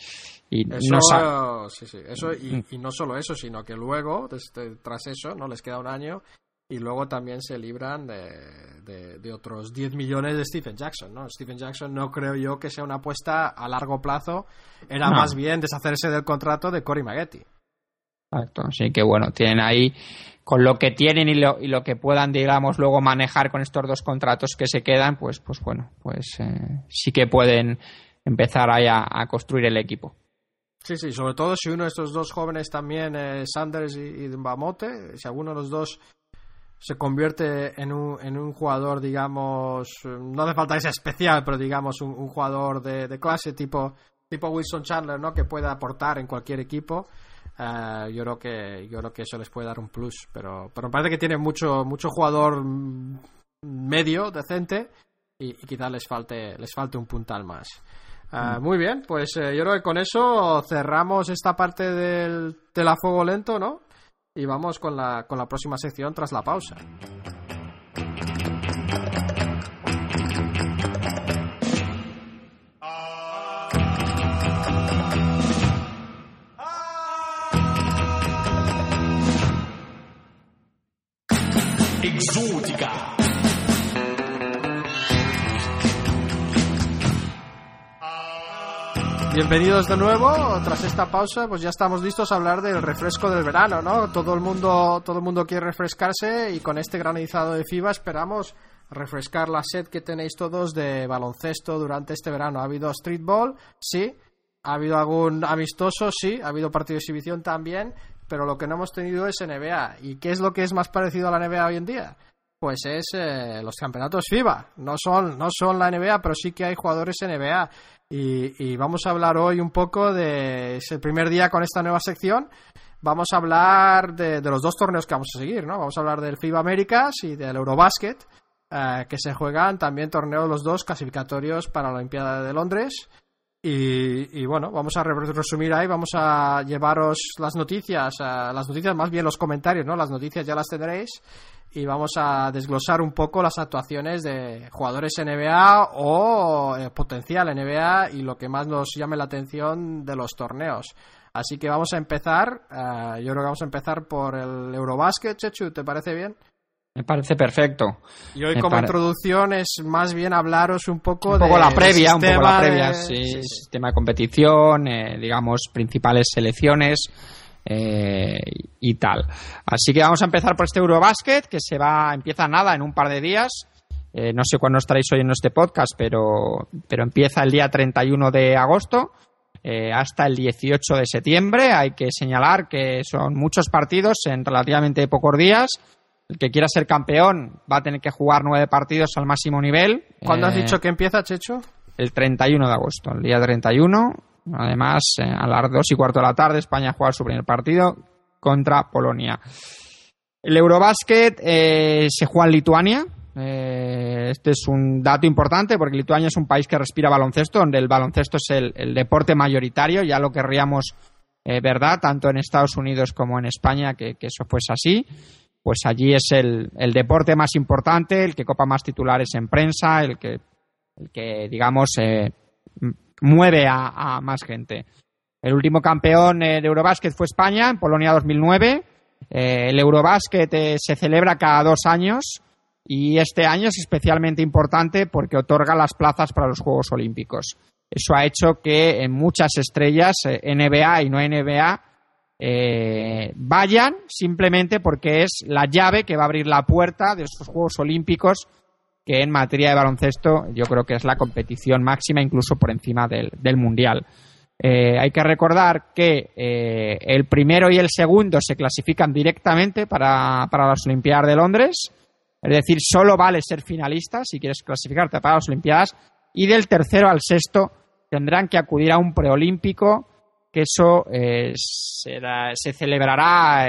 Y eso, no sí, sí, eso y, y, no solo eso, sino que luego, desde, tras eso, no les queda un año y luego también se libran de, de, de, otros 10 millones de Stephen Jackson, ¿no? Stephen Jackson no creo yo que sea una apuesta a largo plazo, era no. más bien deshacerse del contrato de Cory Maggetti. Exacto, así que bueno, tienen ahí con lo que tienen y lo, y lo que puedan, digamos, luego manejar con estos dos contratos que se quedan, pues, pues bueno, pues eh, sí que pueden empezar ahí a, a construir el equipo. Sí, sí, sobre todo si uno de estos dos jóvenes también, eh, Sanders y, y Bamote, si alguno de los dos se convierte en un, en un jugador, digamos, no hace falta que sea especial, pero digamos un, jugador de, clase tipo, tipo Wilson Chandler, ¿no? Que pueda aportar en cualquier equipo. Uh, yo creo que yo creo que eso les puede dar un plus, pero, pero me parece que tiene mucho, mucho jugador medio, decente, y, y quizás les falte, les falte un puntal más. Uh, muy bien, pues eh, yo creo que con eso cerramos esta parte del, del a fuego lento, ¿no? Y vamos con la, con la próxima sección tras la pausa. Exótica. Bienvenidos de nuevo. Tras esta pausa, pues ya estamos listos a hablar del refresco del verano, ¿no? Todo el mundo, todo el mundo quiere refrescarse y con este granizado de FIBA esperamos refrescar la sed que tenéis todos de baloncesto durante este verano. ¿Ha habido streetball? Sí. ¿Ha habido algún amistoso? Sí. ¿Ha habido partido de exhibición también? Pero lo que no hemos tenido es NBA. ¿Y qué es lo que es más parecido a la NBA hoy en día? Pues es eh, los campeonatos FIBA. No son, no son la NBA, pero sí que hay jugadores NBA. Y, y, vamos a hablar hoy un poco de. Es el primer día con esta nueva sección. Vamos a hablar de, de los dos torneos que vamos a seguir, ¿no? Vamos a hablar del FIBA Américas y del Eurobasket, eh, que se juegan también torneos los dos clasificatorios para la Olimpiada de Londres. Y, bueno, vamos a resumir ahí, vamos a llevaros las noticias, las noticias, más bien los comentarios, ¿no? Las noticias ya las tendréis. Y vamos a desglosar un poco las actuaciones de jugadores NBA o eh, potencial NBA y lo que más nos llame la atención de los torneos. Así que vamos a empezar, eh, yo creo que vamos a empezar por el Eurobasket, Chechu, ¿te parece bien? Me parece perfecto. Y hoy como introducción es más bien hablaros un poco, un poco la previa, un poco la previa, sí, sistema de competición, eh, digamos, principales selecciones eh, y tal. Así que vamos a empezar por este Eurobasket que se va, empieza nada en un par de días. Eh, no sé cuándo estaréis oyendo este podcast, pero, pero empieza el día 31 de agosto eh, hasta el 18 de septiembre. Hay que señalar que son muchos partidos en relativamente pocos días. El que quiera ser campeón va a tener que jugar nueve partidos al máximo nivel. ¿Cuándo has dicho que empieza, Checho? El 31 de agosto, el día 31. Además, eh, a las dos y cuarto de la tarde, España juega su primer partido contra Polonia. El Eurobasket eh, se juega en Lituania. Eh, este es un dato importante porque Lituania es un país que respira baloncesto, donde el baloncesto es el, deporte mayoritario. Ya lo querríamos verdad, tanto en Estados Unidos como en España, que, eso fuese así. Pues allí es el, deporte más importante, el que copa más titulares en prensa, el que, el que digamos, mueve a, más gente. El último campeón eh, de Eurobásquet fue España, en Polonia 2009. Eh, el Eurobásquet eh, se celebra cada dos años y este año es especialmente importante porque otorga las plazas para los Juegos Olímpicos. Eso ha hecho que en muchas estrellas, NBA y no NBA, vayan simplemente porque es la llave que va a abrir la puerta de estos Juegos Olímpicos que en materia de baloncesto yo creo que es la competición máxima, incluso por encima del, Mundial. Eh, hay que recordar que eh, el primero y el segundo se clasifican directamente para, las Olimpiadas de Londres. Es decir, solo vale ser finalista si quieres clasificarte para las Olimpiadas. Y del tercero al sexto tendrán que acudir a un preolímpico, que eso eh, se celebrará,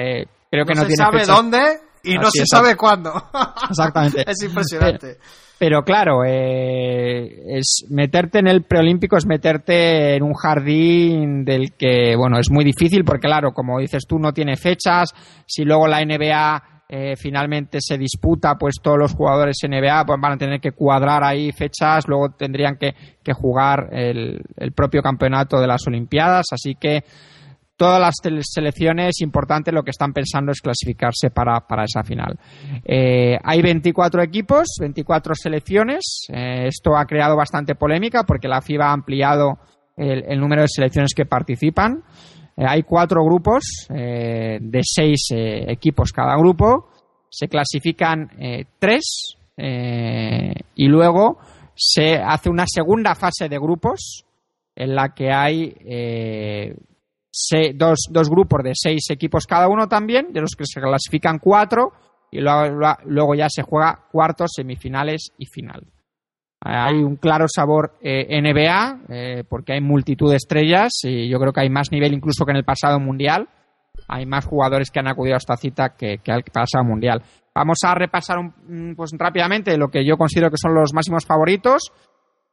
creo que no, no se sabe dónde, y no se sabe cuándo. <laughs> Exactamente. <laughs> es impresionante. Pero, claro, eh, es meterte en el preolímpico es meterte en un jardín del que, bueno, es muy difícil porque, claro, como dices tú, no tiene fechas. Si luego la NBA eh, finalmente se disputa, pues todos los jugadores NBA pues, van a tener que cuadrar ahí fechas, luego tendrían que, que jugar el, el propio campeonato de las Olimpiadas. Así que todas las selecciones importantes lo que están pensando es clasificarse para, esa final. Eh, hay 24 equipos, 24 selecciones. Eh, esto ha creado bastante polémica porque la FIBA ha ampliado el, número de selecciones que participan. Eh, hay cuatro grupos de seis equipos cada grupo. Se clasifican tres y luego se hace una segunda fase de grupos en la que hay dos, dos grupos de seis equipos cada uno también, de los que se clasifican cuatro y luego, ya se juega cuartos, semifinales y final. Hay un claro sabor eh, NBA eh, porque hay multitud de estrellas y yo creo que hay más nivel incluso que en el pasado mundial. Hay más jugadores que han acudido a esta cita que, al pasado mundial. Vamos a repasar un, pues, rápidamente lo que yo considero que son los máximos favoritos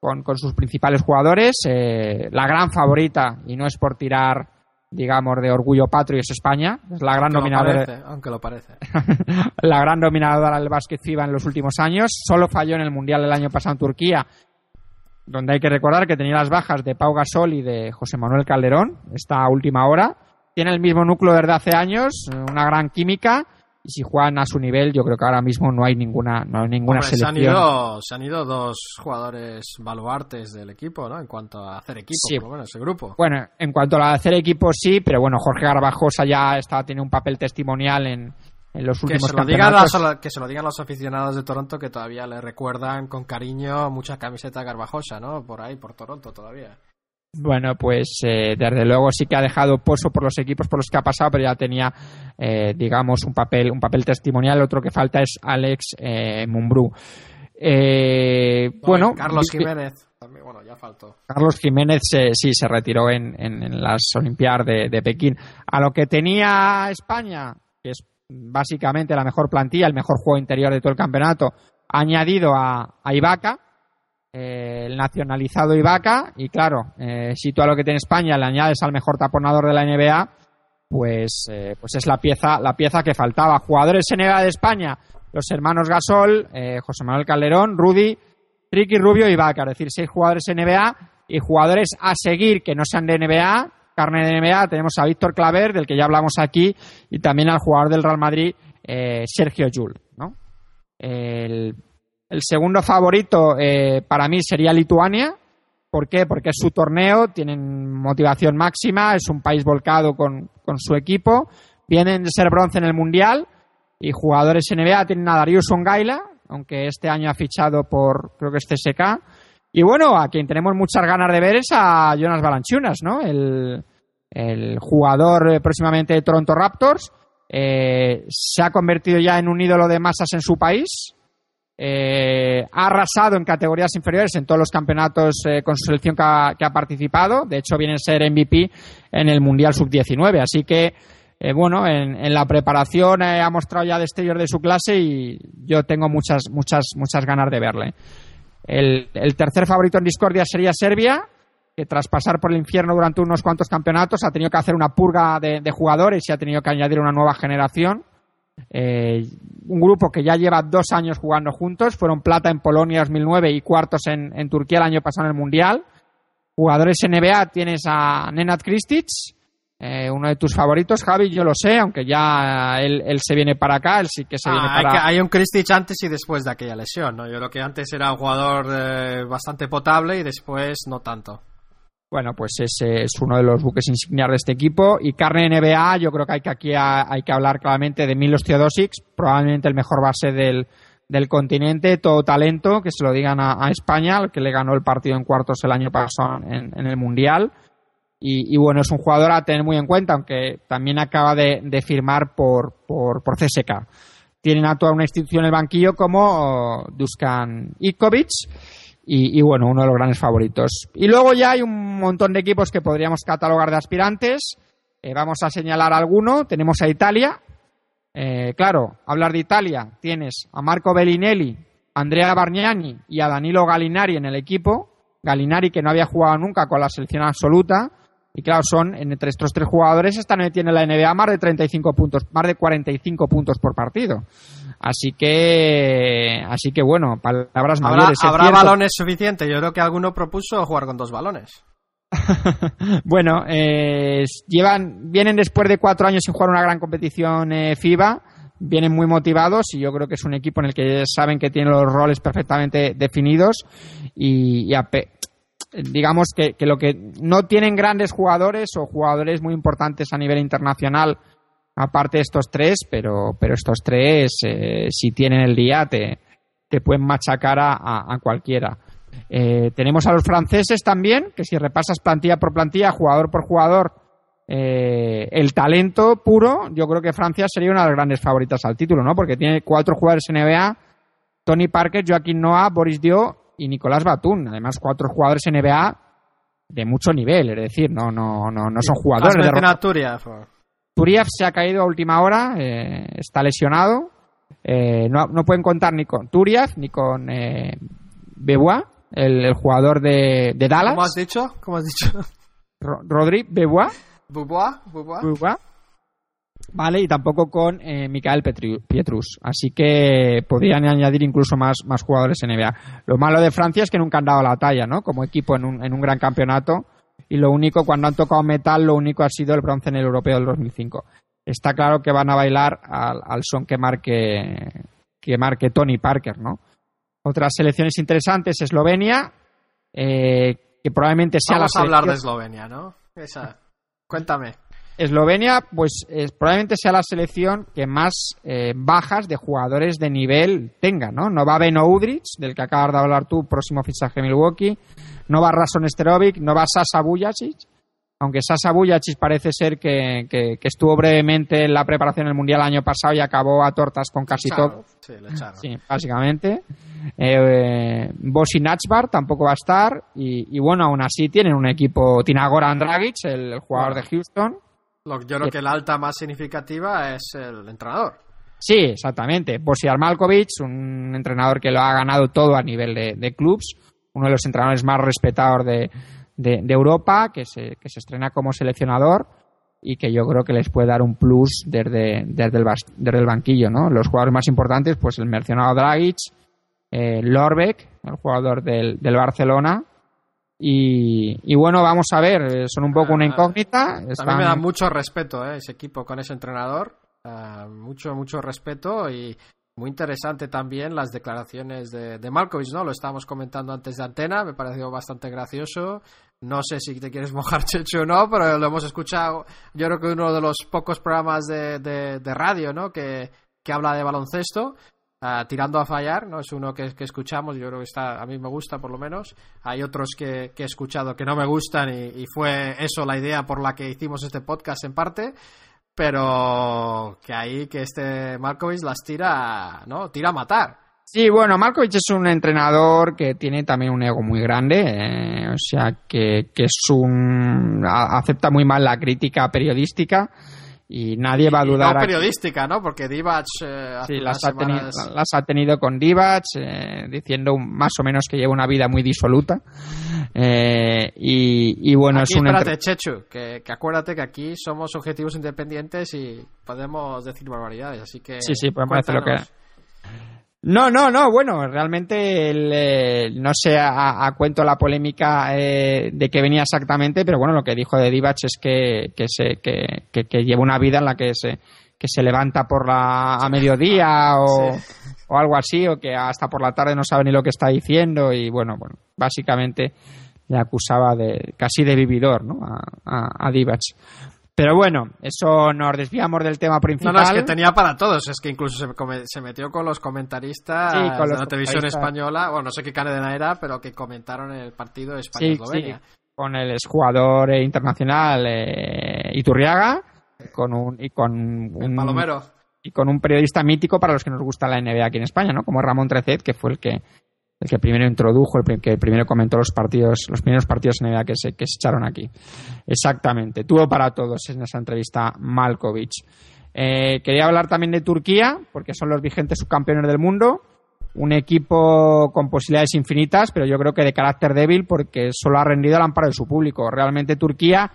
con, con sus principales jugadores. Eh, la gran favorita, y no es por tirar digamos, de orgullo patrio es España. Es la gran dominadora. aunque lo parece. <laughs> la gran dominadora del básquet FIBA en los últimos años. Solo falló en el Mundial del año pasado en Turquía, donde hay que recordar que tenía las bajas de Pau Gasol y de José Manuel Calderón, esta última hora. Tiene el mismo núcleo desde hace años, una gran química y si juegan a su nivel, yo creo que ahora mismo no hay ninguna, no hay ninguna selección. Se han, ido, se han ido dos jugadores baluartes del equipo, ¿no? En cuanto a hacer equipo, sí. bueno, ese grupo. Bueno, en cuanto a hacer equipo, sí, pero bueno, Jorge Garbajosa ya está, tiene un papel testimonial en, en los últimos que se, lo digan que se lo digan los aficionados de Toronto que todavía le recuerdan con cariño mucha camiseta Garbajosa, ¿no? Por ahí, por Toronto todavía. Bueno, pues eh, desde luego sí que ha dejado pozo por los equipos por los que ha pasado, pero ya tenía, eh, digamos, un papel, un papel testimonial. Otro que falta es Alex eh, Mumbrú. Eh, bueno, Carlos Jiménez. También, bueno, ya faltó. Carlos Jiménez sí se retiró en, las Olimpiadas de, Pekín. A lo que tenía España, que es básicamente la mejor plantilla, el mejor juego interior de todo el campeonato, ha añadido a, a Ibaka, eh, el nacionalizado Ibaka y claro, eh, si tú a lo que tiene España le añades al mejor taponador de la NBA, pues, eh, pues es la pieza, la pieza que faltaba. Jugadores NBA de España, los hermanos Gasol, eh, José Manuel Calderón, Rudy, Ricky Rubio y Vaca, es decir, seis jugadores NBA y jugadores a seguir que no sean de NBA, carne de NBA, tenemos a Víctor Claver, del que ya hablamos aquí, y también al jugador del Real Madrid, Sergio Yul, ¿no? El segundo favorito eh, para mí sería Lituania. ¿Por qué? Porque es su torneo, tienen motivación máxima, es un país volcado con, con su equipo, vienen de ser bronce en el Mundial y jugadores NBA tienen a Darius Ongaila, aunque este año ha fichado por, creo que es CSK. Y bueno, a quien tenemos muchas ganas de ver es a Jonas Balanchunas, ¿no? El, el jugador eh, próximamente de Toronto Raptors. Eh, se ha convertido ya en un ídolo de masas en su país. Eh, ha arrasado en categorías inferiores en todos los campeonatos eh, con su selección que ha, participado. De hecho, viene a ser MVP en el Mundial Sub-19. Así que, eh, bueno, en, la preparación ha mostrado ya destellos de su clase y yo tengo muchas, muchas, muchas ganas de verle. El, tercer favorito en discordia sería Serbia, que tras pasar por el infierno durante unos cuantos campeonatos ha tenido que hacer una purga de jugadores y ha tenido que añadir una nueva generación. Eh, un grupo que ya lleva dos años jugando juntos, fueron plata en Polonia 2009 y cuartos en, en Turquía el año pasado en el Mundial. Jugadores NBA tienes a Nenad Kristic, eh, uno de tus favoritos, Javi, yo lo sé, aunque ya él, él se viene para acá, él sí que se ah, viene para hay, que, hay un Kristic antes y después de aquella lesión, ¿no? Yo creo que antes era un jugador eh, bastante potable y después no tanto. Bueno, pues ese es uno de los buques insignias de este equipo. Y carne NBA, yo creo que hay que aquí hay que hablar claramente de Milos Teodosic, probablemente el mejor base del, del continente, todo talento, que se lo digan a, España, al que le ganó el partido en cuartos el año pasado en, el Mundial. Y, bueno, es un jugador a tener muy en cuenta, aunque también acaba de, firmar por, por, por CSK. Tienen a toda una institución en el banquillo como Dusan Ikovic y, bueno, uno de los grandes favoritos. Y luego ya hay un montón de equipos que podríamos catalogar de aspirantes. Eh, vamos a señalar alguno. Tenemos a Italia. Eh, claro, hablar de Italia, tienes a Marco Bellinelli, Andrea Bargnani y a Danilo Gallinari en el equipo. Gallinari que no había jugado nunca con la selección absoluta. Y claro, son entre estos tres jugadores están metiendo en la NBA más de 35 puntos, más de 45 puntos por partido. Así que, así que bueno, palabras ¿Habrá, mayores. ¿Habrá balones suficientes? Yo creo que alguno propuso jugar con dos balones. <laughs> bueno, eh, llevan, vienen después de cuatro años sin jugar una gran competición eh, FIBA, vienen muy motivados y yo creo que es un equipo en el que saben que tienen los roles perfectamente definidos y, y a, digamos que, que, lo que no tienen grandes jugadores o jugadores muy importantes a nivel internacional aparte de estos tres, pero, pero estos tres, eh, si tienen el día, te, te pueden machacar a, a, cualquiera. Eh, tenemos a los franceses también, que si repasas plantilla por plantilla, jugador por jugador, eh, el talento puro, yo creo que Francia sería una de las grandes favoritas al título, ¿no? Porque tiene cuatro jugadores NBA, Tony Parker, Joaquín Noah, Boris Dio y Nicolás Batum. Además, cuatro jugadores NBA de mucho nivel, es decir, no, no, no, no son jugadores de... Turiaf. Turiaf se ha caído a última hora, eh, está lesionado. Eh, no, no, pueden contar ni con Turiaf ni con eh, Bebois, el, el, jugador de, de, Dallas. ¿Cómo has dicho? ¿Cómo has dicho? <laughs> Ro Rodri Bebois. Bebois, Bebois. Bebois. Vale, y tampoco con eh, Mikael Pietrus. Así que podrían añadir incluso más, más jugadores en NBA. Lo malo de Francia es que nunca han dado la talla, ¿no? Como equipo en un, en un gran campeonato. Y lo único, cuando han tocado metal, lo único ha sido el bronce en el europeo del 2005. Está claro que van a bailar al, al son que marque, que marque Tony Parker, ¿no? Otras selecciones interesantes, Eslovenia, eh, que probablemente sea Vamos la a hablar de Eslovenia, ¿no? Esa. Cuéntame. Eslovenia, pues es, probablemente sea la selección que más eh, bajas de jugadores de nivel tenga, ¿no? No va Beno Udric, del que acabas de hablar tú, próximo fichaje Milwaukee, no va Rason Sterovic, no va Sasa Bujacic, aunque Sasa Bujacic parece ser que, que, que, estuvo brevemente en la preparación del Mundial el año pasado y acabó a tortas con casi todo. Sí, básicamente. Eh, tampoco va a estar y, y, bueno, aún así tienen un equipo, tiene a Goran Dragic, el, el jugador bueno. de Houston, yo creo que la alta más significativa es el entrenador. Sí, exactamente. Bosiar Malkovich, un entrenador que lo ha ganado todo a nivel de, de clubs, uno de los entrenadores más respetados de, de, de Europa, que se, que se, estrena como seleccionador. y que yo creo que les puede dar un plus desde, desde, el, desde el banquillo, ¿no? Los jugadores más importantes, pues el mencionado Dragic, eh, Lorbeck, el jugador del, del Barcelona, y, y, bueno, vamos a ver, eh, son un poco una ah, incógnita. También me da mucho respeto eh, ese equipo con ese entrenador, uh, mucho, mucho respeto y muy interesante también las declaraciones de, de Malkovich, ¿no? Lo estábamos comentando antes de antena, me pareció bastante gracioso. No sé si te quieres <laughs> mojar, Checho, o no, pero lo hemos escuchado, yo creo que uno de los pocos programas de, de, de radio, ¿no? Que, que habla de baloncesto. Uh, tirando a fallar, ¿no? Es uno que, que, escuchamos, yo creo que está, a mí me gusta por lo menos. Hay otros que, que he escuchado que no me gustan y, y, fue eso la idea por la que hicimos este podcast en parte pero que ahí que este Markovic las tira, ¿no? Tira a matar. Sí, bueno, Markovic es un entrenador que tiene también un ego muy grande, eh, o sea, que, que, es un... acepta muy mal la crítica periodística y nadie va a dudar. no periodística, ¿no? Porque Divac. Eh, sí, las ha, tenido, las ha, tenido, con Divac, eh, diciendo más o menos que lleva una vida muy disoluta. Eh, y, y, bueno, aquí, es un. Espérate, Chechu, que, que, acuérdate que aquí somos objetivos independientes y podemos decir barbaridades, así que. Sí, sí, podemos decir lo que. No, no, no, bueno, realmente el, eh, no sé a, a, cuento la polémica eh, de que venía exactamente, pero bueno, lo que dijo de Divac es que, que, se, que, que, que, lleva una vida en la que se, que se levanta por la, a mediodía o, <laughs> sí. o algo así, o que hasta por la tarde no sabe ni lo que está diciendo y bueno, bueno, básicamente le acusaba de casi de vividor, ¿no? A, a, a Divac. Pero bueno, eso nos desviamos del tema principal. No, no, es que tenía para todos. Es que incluso se, se metió con los comentaristas sí, con de la televisión española. Bueno, no sé qué cadena era, pero que comentaron el partido España-Eslovenia. Sí, sí, con el exjugador internacional eh, Iturriaga con un, y con un. El Palomero. Y con un periodista mítico para los que nos gusta la NBA aquí en España, ¿no? Como Ramón Trecet, que fue el que el que primero introdujo, el que primero comentó los partidos, los primeros partidos en NBA que se, que se echaron aquí. Exactamente. Tuvo para todos en esa entrevista Malkovich. Eh, quería hablar también de Turquía, porque son los vigentes subcampeones del mundo. Un equipo con posibilidades infinitas, pero yo creo que de carácter débil, porque solo ha rendido al amparo de su público. Realmente Turquía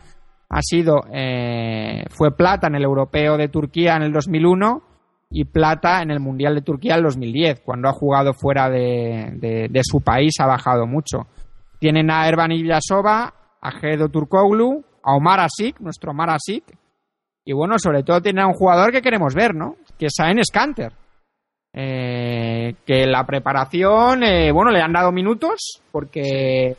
ha sido, eh, fue plata en el europeo de Turquía en el 2001 y plata en el Mundial de Turquía en 2010. Cuando ha jugado fuera de, de, su país ha bajado mucho. Tienen a Erban Ilyasova, a Gedo Turkoglu, a Omar Asik, nuestro Omar Asik, y bueno, sobre todo tiene a un jugador que queremos ver, ¿no? Que es Saen Scanter. Eh, que la preparación, eh, bueno, le han dado minutos porque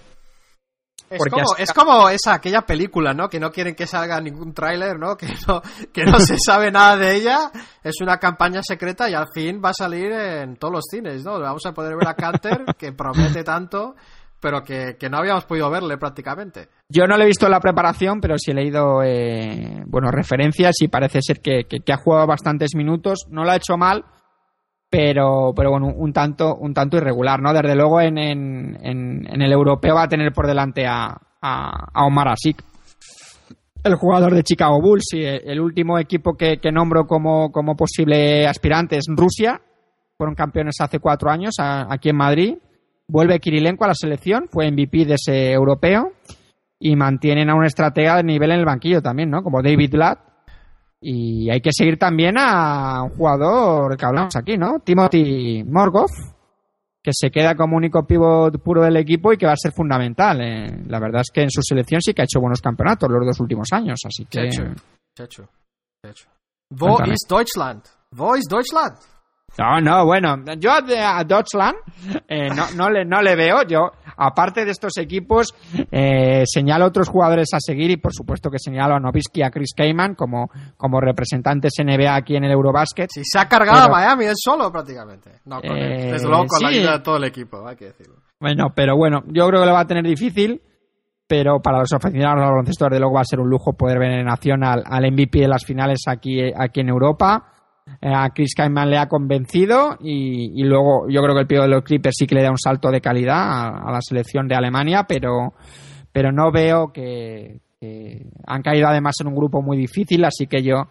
es como, es como, esa, aquella película, ¿no? Que no quieren que salga ningún tráiler, ¿no? <laughs> Que no, que no se sabe nada de ella. Es una campaña secreta y al fin va a salir en todos los cines, ¿no? Vamos a poder ver a Canter, <laughs> que promete tanto, pero que, que, no habíamos podido verle prácticamente. Yo no le he visto la preparación, pero sí he leído, eh, bueno, referencias y parece ser que, que, que ha jugado bastantes minutos. No lo ha hecho mal, pero, pero bueno, un tanto, un tanto irregular, ¿no? Desde luego en, el europeo va a tener por delante a, Omar Asik, el jugador de Chicago Bulls, y el último equipo que, que nombro como, posible aspirante es Rusia, fueron campeones hace cuatro años aquí en Madrid, vuelve Kirilenko a la selección, fue MVP de ese europeo, y mantienen a un estratega de nivel en el banquillo también, ¿no? Como David Blatt, y hay que seguir también a un jugador que hablamos aquí, ¿no? Timothy Morgov, que se queda como único pivot puro del equipo y que va a ser fundamental. Eh. La verdad es que en su selección sí que ha hecho buenos campeonatos los dos últimos años, así que... Checho, Checho, Checho. Wo ist Deutschland? Wo ist Deutschland? No, no, bueno, yo a, Deutschland eh, no, no, le, no le veo. Yo, aparte de estos equipos, eh, señalo otros jugadores a seguir y por supuesto que señalo a Novisky y a Chris Kaman como, como representantes NBA aquí en el Eurobasket. Sí, se ha cargado pero, a Miami él solo prácticamente. No, con eh, con sí. la ayuda de todo el equipo, hay que decirlo. Bueno, pero bueno, yo creo que lo va a tener difícil. Pero para los aficionados al baloncesto, de luego va a ser un lujo poder ver en acción al, al MVP de las finales aquí, aquí en Europa eh, a Chris Kaiman le ha convencido y, y, luego yo creo que el pío de los Clippers sí que le da un salto de calidad a, a la selección de Alemania, pero, pero no veo que, que, han caído además en un grupo muy difícil, así que yo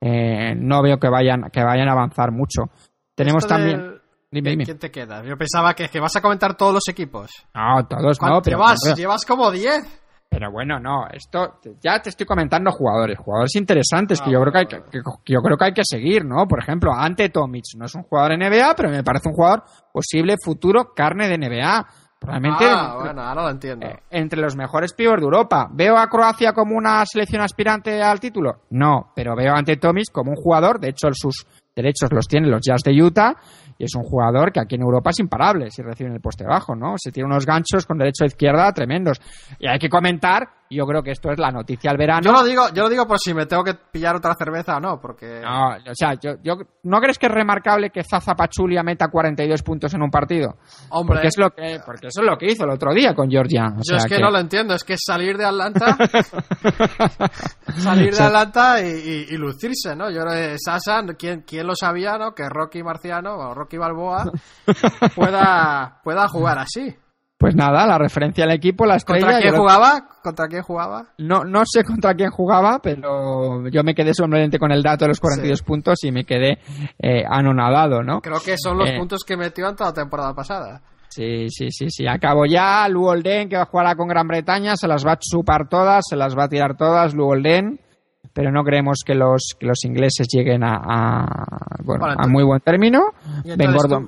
eh, no veo que vayan, que vayan a avanzar mucho. Tenemos Esto también... Del... Dime, dime. ¿Quién te queda? Yo pensaba que, que, vas a comentar todos los equipos. No, todos no. Pero, llevas? Llevas como 10. Pero bueno, no, esto ya te estoy comentando jugadores, jugadores interesantes que yo creo que hay que, que- que yo creo que hay que seguir, ¿no? Por ejemplo, Ante Tomic no es un jugador NBA, pero me parece un jugador posible futuro carne de NBA. Probablemente Ah, bueno, ahora lo entiendo. eh, entre los mejores pibos de Europa. ¿Veo a Croacia como una selección aspirante al título? No, pero veo a Ante Tomic como un jugador, de hecho sus derechos los tienen los Jazz de Utah y es un jugador que aquí en Europa es imparable si reciben el poste bajo, ¿no? Se tiene unos ganchos con derecho a izquierda tremendos. Y hay que comentar, yo creo que esto es la noticia del verano. Yo lo digo, yo lo digo por si me tengo que pillar otra cerveza o no, porque No, o sea, yo, yo- ¿no crees que es remarcable que Zaza Pachulia meta 42 puntos en un partido? hombre, Porque, es lo que, porque eso es lo que hizo el otro día con Georgia. O yo sea es que, no lo entiendo, es que salir de Atlanta, <laughs> salir de. Atlanta y, y- y lucirse, ¿no? Yo Sasa, ¿quién, quién lo sabía, no? Que Rocky Marciano o Rocky Balboa <laughs> pueda pueda jugar así. Pues nada, la referencia al equipo, la estrella. ¿Contra quién creo- jugaba? ¿Contra quién jugaba? No, no sé contra quién jugaba, pero yo me quedé sorprendente con el dato de los 42 puntos y me quedé eh, anonadado, ¿no? Creo que son los Eh. puntos que metió en toda la temporada pasada. Sí, sí, sí, sí. Acabo ya. Lu Olden, que jugará con Gran Bretaña, se las va a chupar todas, se las va a tirar todas, Lu Olden. Pero no creemos que los, que los ingleses lleguen a, a, bueno, a muy buen término. Ben Gordon.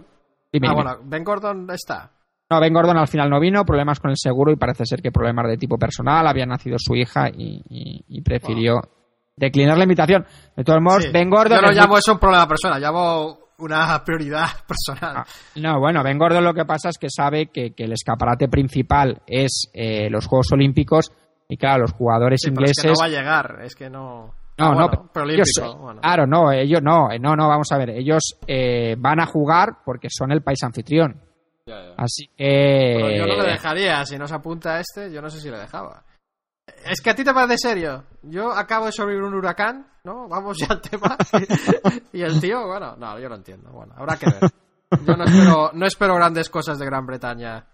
tú- ah, bueno, Ben Gordon está. No, Ben Gordon al final no vino, problemas con el seguro y parece ser que problemas de tipo personal. Había nacido su hija y, y- y prefirió declinar la invitación. De todos modos, Sí. Ben Gordon. Yo no es llamo muy- eso un problema personal, llamo una prioridad <laughs> personal. Ah, No, bueno, Ben Gordon lo que pasa es que sabe que, que el escaparate principal es eh, los Juegos Olímpicos y claro, los jugadores Sí, pero es ingleses. que no va a llegar, es que no. No, Ah, no, bueno, pero pero ellos, olímpico. bueno. Claro, no, ellos no, eh, no, no, vamos a ver, ellos eh, van a jugar porque son el país anfitrión. Así que. Pero yo no le dejaría, si no se apunta a este, yo no sé si le dejaba. Es que a ti te parece serio. Yo acabo de sobrevivir un huracán, ¿no? Vamos ya al tema. <laughs> y el tío, bueno, no, yo lo entiendo. Bueno, habrá que ver. Yo no espero, no espero grandes cosas de Gran Bretaña.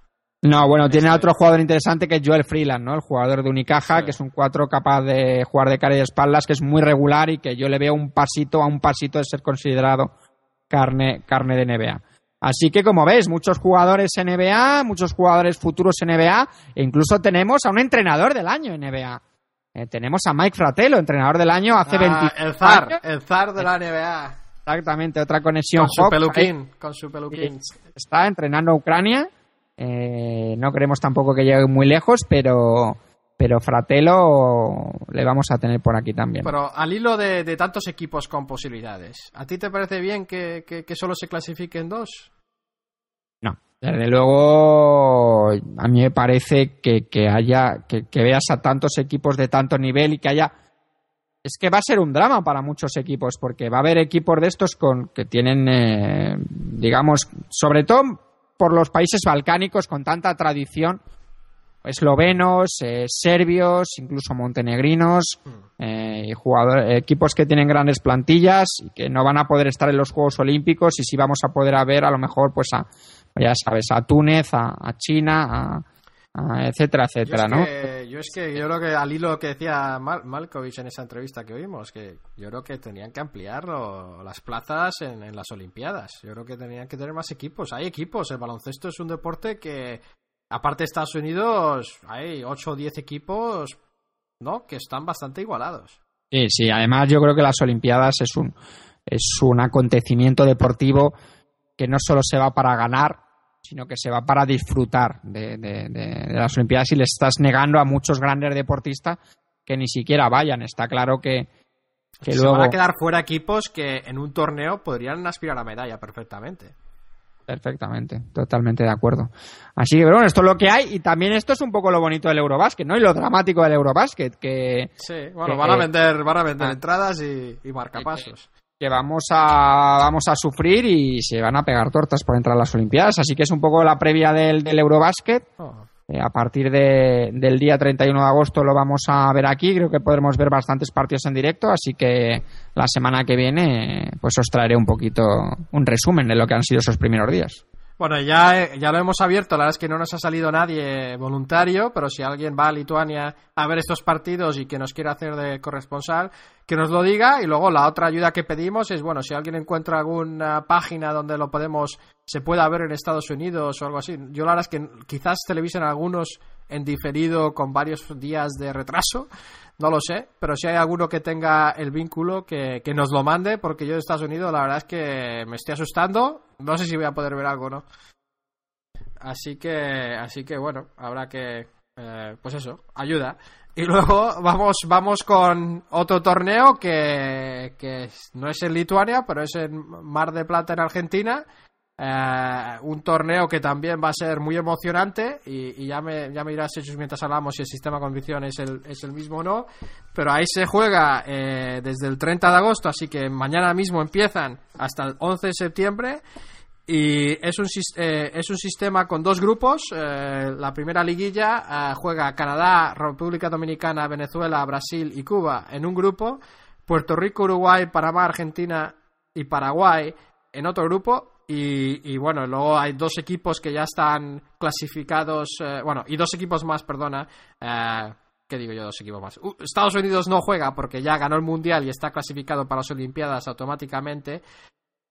No, bueno, tiene Este- otro jugador interesante que es Joel Freeland, ¿no? El jugador de Unicaja, Sí. que es un 4 capaz de jugar de cara y de espaldas, que es muy regular y que yo le veo un pasito a un pasito de ser considerado carne, carne de NBA. Así que, como ves, muchos jugadores NBA, muchos jugadores futuros NBA, e incluso tenemos a un entrenador del año NBA. Eh, tenemos a Mike Fratello, entrenador del año hace Ah, 20 el zar, el zar de la NBA. Exactamente, otra conexión. Con su Hawk, ahí peluquín, con su peluquín. Está entrenando a Ucrania. Eh, no queremos tampoco que llegue muy lejos, pero, pero Fratello le vamos a tener por aquí también. Pero al hilo de, de tantos equipos con posibilidades, ¿a ti te parece bien que, que- que solo se clasifiquen dos? Desde luego a mí me parece que, que haya que, que veas a tantos equipos de tanto nivel y que haya es que va a ser un drama para muchos equipos porque va a haber equipos de estos con que tienen eh, digamos sobre todo por los países balcánicos con tanta tradición eslovenos, eh, serbios, incluso montenegrinos, eh, y jugador- equipos que tienen grandes plantillas y que no van a poder estar en los Juegos Olímpicos y sí vamos a poder a ver a lo mejor pues a ya sabes a Túnez, a, a China, a, a etcétera, Yo etcétera, es, ¿no? que, yo es que yo creo que al hilo que decía Mal- Malkovich en esa entrevista que oímos, que yo creo que tenían que ampliar lo- las plazas en, en las Olimpiadas. Yo creo que tenían que tener más equipos. Hay equipos, el baloncesto es un deporte que, aparte de Estados Unidos, hay 8 o 10 equipos ¿no? que están bastante igualados. Sí, sí, además yo creo que las Olimpiadas es un, es un acontecimiento deportivo que no solo se va para ganar, sino que se va para disfrutar de, de- de- de las Olimpiadas y le estás negando a muchos grandes deportistas que ni siquiera vayan. Está claro que, que Se luego... van a quedar fuera equipos que en un torneo podrían aspirar a medalla perfectamente. Perfectamente, totalmente de acuerdo. Así que, bueno, esto es lo que hay y también esto es un poco lo bonito del Eurobásquet, ¿no? Y lo dramático del Eurobásquet, que, Sí, bueno, Que- van a vender, van a vender Ah. entradas y, y marcapasos. Que vamos a, vamos a sufrir y se van a pegar tortas por entrar a las Olimpiadas. Así que es un poco la previa del, del Eurobásquet. Oh. Eh, a partir de- del día 31 de agosto lo vamos a ver aquí. Creo que podremos ver bastantes partidos en directo. Así que la semana que viene, pues os traeré un poquito un resumen de lo que han sido esos primeros días. Bueno, ya, ya lo hemos abierto, la verdad es que no nos ha salido nadie voluntario, pero si alguien va a Lituania a ver estos partidos y que nos quiera hacer de corresponsal, que nos lo diga. Y luego la otra ayuda que pedimos es, bueno, si alguien encuentra alguna página donde lo podemos, se pueda ver en Estados Unidos o algo así. Yo la verdad es que quizás televisen algunos en diferido con varios días de retraso. No lo sé, pero si hay alguno que tenga el vínculo, que, que nos lo mande, porque yo de Estados Unidos la verdad es que me estoy asustando. No sé si voy a poder ver algo, ¿no? Así que, así que bueno, habrá que, eh, pues eso, ayuda. Y <laughs> luego vamos, vamos con otro torneo que, que no es en Lituania, pero es en Mar de Plata en Argentina. Eh, un torneo que también va a ser muy emocionante y, ya, me, ya me dirás mientras hablamos si el sistema de condición es el, es el mismo o no. Pero ahí se juega eh, desde el 30 de agosto, así que mañana mismo empiezan hasta el 11 de septiembre. Y es un, eh, es un sistema con dos grupos. La primera liguilla juega Canadá, República Dominicana, Venezuela, Brasil y Cuba en un grupo. Puerto Rico, Uruguay, Panamá, Argentina y Paraguay en otro grupo. Y, bueno, luego hay dos equipos que ya están clasificados. bueno, y dos equipos más, perdona. ¿Qué digo yo? Dos equipos más. Estados Unidos no juega porque ya ganó el Mundial y está clasificado para las Olimpiadas automáticamente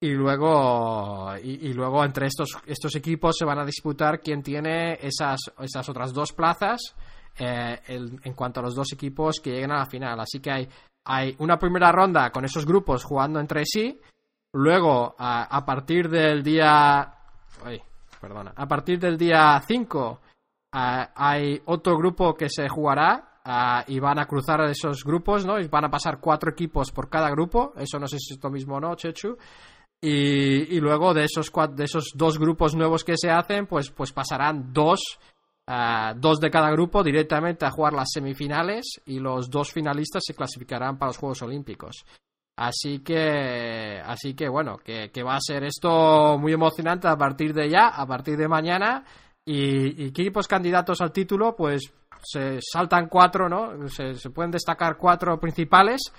y luego y, luego entre estos estos equipos se van a disputar quién tiene esas esas otras dos plazas eh, en cuanto a los dos equipos que lleguen a la final así que hay hay una primera ronda con esos grupos jugando entre sí luego a, partir del día perdona a partir del día 5 hay otro grupo que se jugará y van a cruzar esos grupos, ¿no? Y van a pasar cuatro equipos por cada grupo. Eso no sé si es lo mismo o no, Chechu. Y, luego de esos, de esos dos grupos nuevos que se hacen, pues, pues pasarán dos, uh, dos de cada grupo directamente a jugar las semifinales y los dos finalistas se clasificarán para los Juegos Olímpicos. Así que, así que bueno, que, que va a ser esto muy emocionante a partir de ya, a partir de mañana. Y, equipos candidatos al título, pues se saltan cuatro, ¿no? Se, se pueden destacar cuatro principales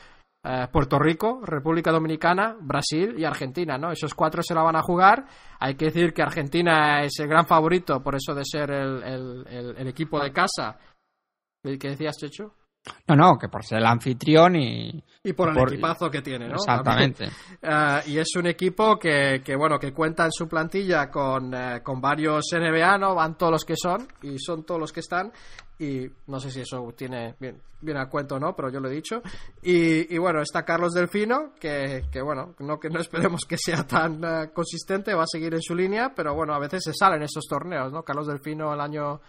eh, Puerto Rico, República Dominicana, Brasil y Argentina, ¿no? Esos cuatro se la van a jugar. Hay que decir que Argentina es el gran favorito por eso de ser el, el, equipo de casa. ¿Qué decías, Checho? No, no, que por ser el anfitrión y... Y por el equipazo que tiene, ¿no? Exactamente. Eh, <laughs> y es un equipo que, que, bueno, que cuenta en su plantilla con, eh, con varios NBA, ¿no? Van todos los que son y son todos los que están y no sé si eso tiene bien, bien a cuento o no, pero yo lo he dicho. Y, y bueno, está Carlos Delfino, que, que, bueno, no que no esperemos que sea tan eh, consistente, va a seguir en su línea, pero bueno, a veces se salen esos torneos, ¿no? Carlos Delfino el año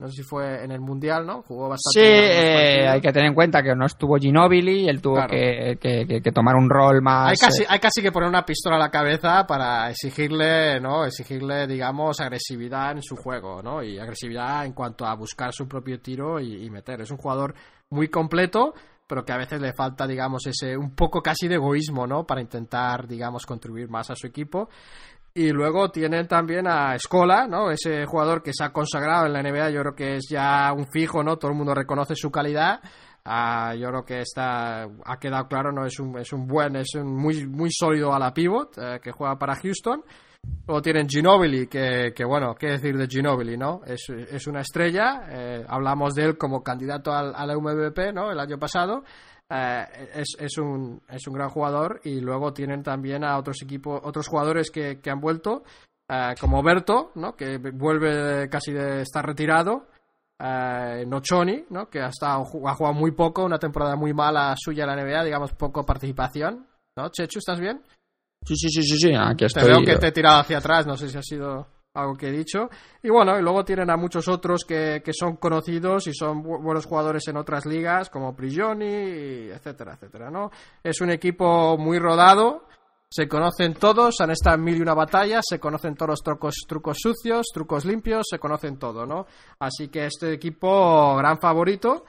no sé si fue en el Mundial, ¿no? Jugó bastante. Sí, eh, hay que tener en cuenta que no estuvo Ginobili, él tuvo que, que, tomar un rol más. Hay casi, eh, hay casi que poner una pistola a la cabeza para exigirle, ¿no? Exigirle, digamos, agresividad en su juego, ¿no? Y agresividad en cuanto a buscar su propio tiro y, y meter. Es un jugador muy completo, pero que a veces le falta, digamos, ese un poco casi de egoísmo, ¿no? Para intentar, digamos, contribuir más a su equipo. Y luego tienen también a Escola, ¿no? Ese jugador que se ha consagrado en la NBA, yo creo que es ya un fijo, ¿no? Todo el mundo reconoce su calidad. Ah, yo creo que está ha quedado claro, ¿no? Es un, es un buen, es un muy, muy sólido a la pivot eh, que juega para Houston. Luego tienen Ginobili, que, que, bueno, ¿qué decir de Ginobili, no? Es, es una estrella, eh, hablamos de él como candidato al, al MVP, ¿no? El año pasado. Eh, es, es, un, es un gran jugador y luego tienen también a otros equipos, otros jugadores que, que han vuelto, eh, como Berto, ¿no? que vuelve casi de estar retirado, eh, Nochoni, ¿no? que ha, estado, ha jugado muy poco, una temporada muy mala suya en la NBA, digamos poco participación. ¿No? Chechu, ¿estás bien? Sí, sí, sí, sí, sí. aquí estoy. Te veo que te he tirado hacia atrás, no sé si ha sido algo que he dicho. Y bueno, y luego tienen a muchos otros que, que son conocidos y son buenos jugadores en otras ligas, como Prigioni, etcétera, etcétera, ¿no? Es un equipo muy rodado, se conocen todos, han estado en mil y una batallas, se conocen todos los trucos, trucos sucios, trucos limpios, se conocen todo, ¿no? Así que este equipo, gran favorito.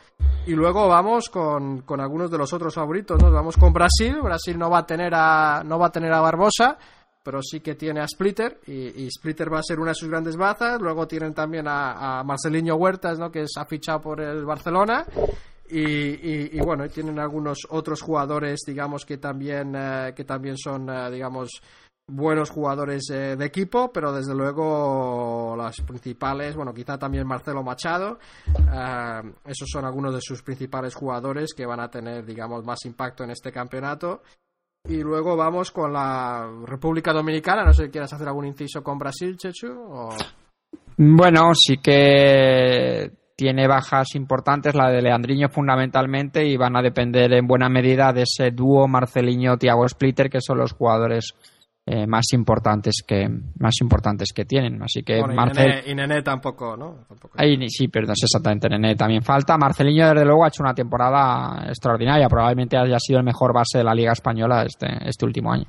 Y luego vamos con, con algunos de los otros favoritos, ¿no? Vamos con Brasil, Brasil no va a tener a, no va a tener a Barbosa, pero sí que tiene a Splitter y, Splitter va a ser una de sus grandes bazas. Luego tienen también a, a Marcelinho Huertas, ¿no? que ha fichado por el Barcelona. Y, bueno, tienen algunos otros jugadores, digamos, que también, eh, que también son, eh, digamos, buenos jugadores eh, de equipo, pero desde luego las principales, bueno, quizá también Marcelo Machado, esos son algunos de sus principales jugadores que van a tener, digamos, más impacto en este campeonato. Y luego vamos con la República Dominicana. No sé si quieres hacer algún inciso con Brasil, Chechu. Bueno, sí que tiene bajas importantes, la de Leandriño fundamentalmente, y van a depender en buena medida de ese dúo Marceliño-Tiago Splitter, que son los jugadores eh, más importantes que más importantes que tienen. Así que Marcel... y, Nene, tampoco, ¿no? Ahí, sí, perdón, exactamente. Nene también falta. Marceliño, desde luego, ha hecho una temporada extraordinaria. Probablemente haya sido el mejor base de la Liga Española este, este último año.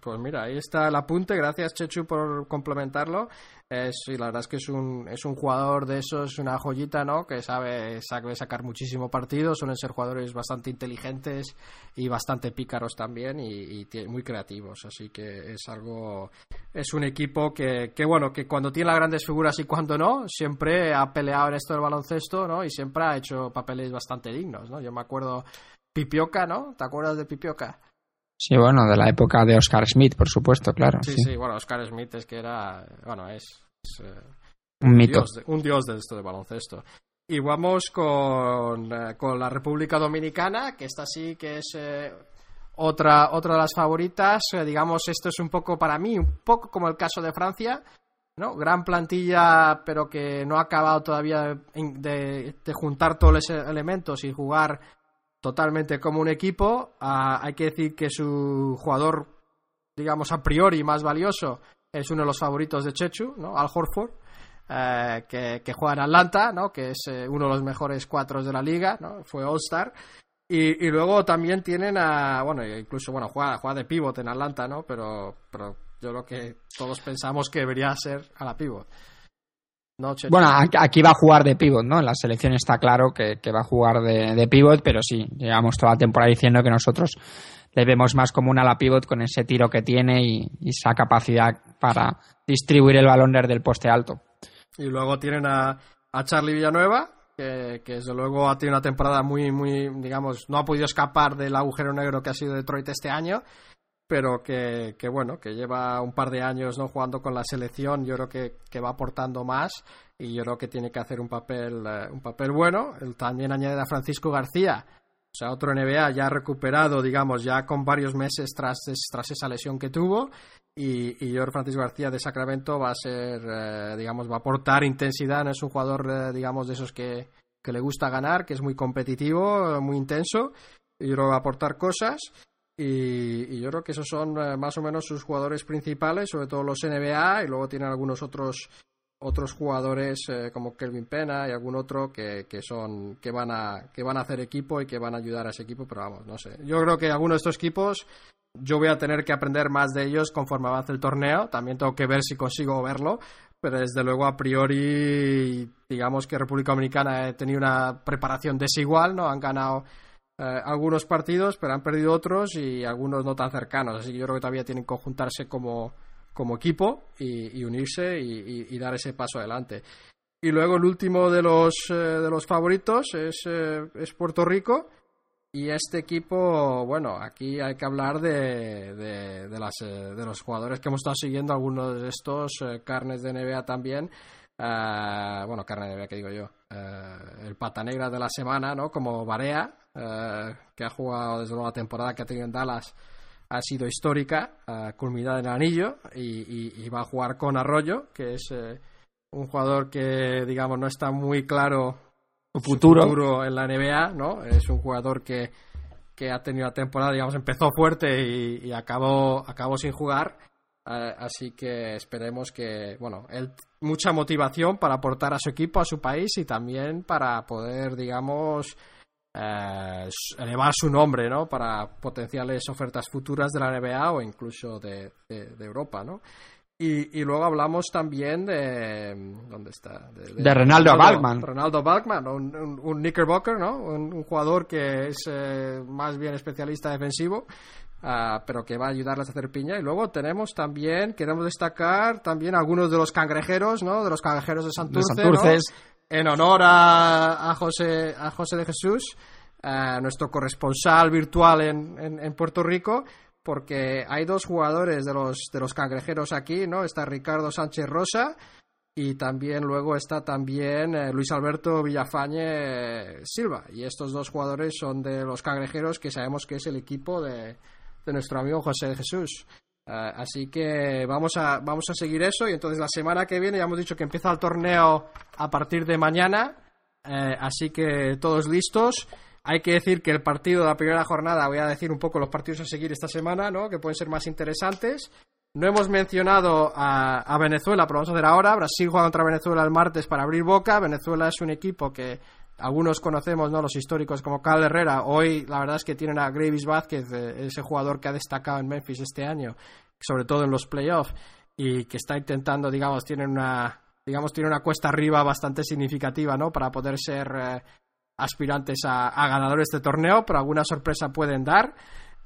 Pues mira, ahí está el apunte. Gracias, Chechu, por complementarlo. Es, y la verdad es que es un, es un jugador de esos, una joyita, ¿no? Que sabe, sabe sacar muchísimo partido. Suelen ser jugadores bastante inteligentes y bastante pícaros también y, muy creativos. Así que es algo. Es un equipo que, que, bueno, que cuando tiene las grandes figuras y cuando no, siempre ha peleado en esto del baloncesto, ¿no? Y siempre ha hecho papeles bastante dignos, ¿no? Yo me acuerdo. Pipioca, ¿no? ¿Te acuerdas de Pipioca? Sí, bueno, de la época de Oscar Smith, por supuesto, claro. Sí, sí, bueno, Oscar Smith es que era, bueno, es, eh, un mito. Dios de, un dios de esto de baloncesto. Y vamos con, eh, con la República Dominicana, que esta sí que es eh, otra, otra de las favoritas. digamos, esto es un poco para mí, un poco como el caso de Francia, ¿no? Gran plantilla, pero que no ha acabado todavía de, de juntar todos los elementos y jugar totalmente como un equipo. Ah, hay que decir que su jugador, digamos, a priori más valioso es uno de los favoritos de Chechu, ¿no? Al Horford. Eh, que, juega en Atlanta, ¿no? que es eh, uno de los mejores cuatro de la liga, ¿no? fue All-Star. Y, luego también tienen a, bueno, incluso, bueno, juega, juega de pivot en Atlanta, ¿no? Pero, pero yo creo que todos pensamos que debería ser a la pivot bueno, aquí va a jugar de pivot, ¿no? En la selección está claro que, va a jugar de, pivot, pero sí, llevamos toda la temporada diciendo que nosotros le vemos más como un ala pivot con ese tiro que tiene y, esa capacidad para distribuir el balón desde el poste alto. Y luego tienen a, a Charlie Villanueva, que, que, desde luego ha tenido una temporada muy, muy, digamos, no ha podido escapar del agujero negro que ha sido Detroit este año pero que, que, bueno, que lleva un par de años no jugando con la selección, yo creo que, que va aportando más y yo creo que tiene que hacer un papel, eh, un papel bueno. También añade a Francisco García, o sea, otro NBA ya recuperado, digamos, ya con varios meses tras, tras esa lesión que tuvo. Y, y yo Francisco García de Sacramento va a ser, eh, digamos, va a aportar intensidad, no es un jugador, eh, digamos, de esos que, que le gusta ganar, que es muy competitivo, muy intenso, y yo creo que va a aportar cosas. Y, yo creo que esos son eh, más o menos sus jugadores principales, sobre todo los NBA, y luego tienen algunos otros otros jugadores eh, como Kelvin Pena y algún otro que, que son que van a que van a hacer equipo y que van a ayudar a ese equipo, pero vamos, no sé. Yo creo que algunos de estos equipos yo voy a tener que aprender más de ellos conforme avance el torneo. También tengo que ver si consigo verlo, pero desde luego a priori digamos que República Dominicana ha tenido una preparación desigual, no han ganado eh, algunos partidos, pero han perdido otros y algunos no tan cercanos. Así que yo creo que todavía tienen que conjuntarse como, como equipo y, unirse y, dar ese paso adelante. Y luego el último de los, eh, de los favoritos es, eh, es, Puerto Rico. Y este equipo, bueno, aquí hay que hablar de, de, las, de los jugadores que hemos estado siguiendo, algunos de estos, carnes de NBA también. bueno, carne de NBA, que digo yo. el pata negra de la semana, ¿no? Como Barea, eh, que ha jugado desde luego la temporada que ha tenido en Dallas ha sido histórica, uh, culminada en el anillo, y, va a jugar con Arroyo, que es eh, un jugador que, digamos, no está muy claro su futuro. en la NBA, ¿no? Es un jugador que, que ha tenido la temporada, digamos, empezó fuerte y, acabó, acabó sin jugar. así que esperemos que, bueno, él, mucha motivación para aportar a su equipo, a su país y también para poder, digamos, eh, elevar su nombre ¿no? para potenciales ofertas futuras de la NBA o incluso de, Europa. ¿no? Y, luego hablamos también de. ¿Dónde está? De, Renaldo Balkman. Ronaldo Balkman, un, un, Knickerbocker, ¿no? Un, jugador que es eh, más bien especialista defensivo, ah, pero que va a ayudarles a hacer piña. Y luego tenemos también, queremos destacar también algunos de los cangrejeros, ¿no? De los cangrejeros de Santurce. En honor a, a, José, a José de Jesús, nuestro corresponsal virtual en, en, Puerto Rico, porque hay dos jugadores de los, de los cangrejeros aquí, ¿no? Está Ricardo Sánchez Rosa y también luego está también eh, Luis Alberto Villafañe Silva. Y estos dos jugadores son de los cangrejeros que sabemos que es el equipo de, de nuestro amigo José de Jesús. Eh, así que vamos a, vamos a seguir eso y entonces la semana que viene ya hemos dicho que empieza el torneo a partir de mañana eh, así que todos listos. Hay que decir que el partido de la primera jornada, voy a decir un poco los partidos a seguir esta semana, ¿no? Que pueden ser más interesantes. No hemos mencionado a, Venezuela, pero vamos a hacer ahora. Brasil juega contra Venezuela el martes para abrir boca. Venezuela es un equipo que algunos conocemos, ¿no? Los históricos como Cal Herrera. Hoy la verdad es que tienen a Gravis Vázquez, eh, ese jugador que ha destacado en Memphis este año, sobre todo en los playoffs, y que está intentando, digamos, tiene una, digamos, tiene una cuesta arriba bastante significativa, ¿no? Para poder ser eh, aspirantes a, ganadores de este torneo, pero alguna sorpresa pueden dar.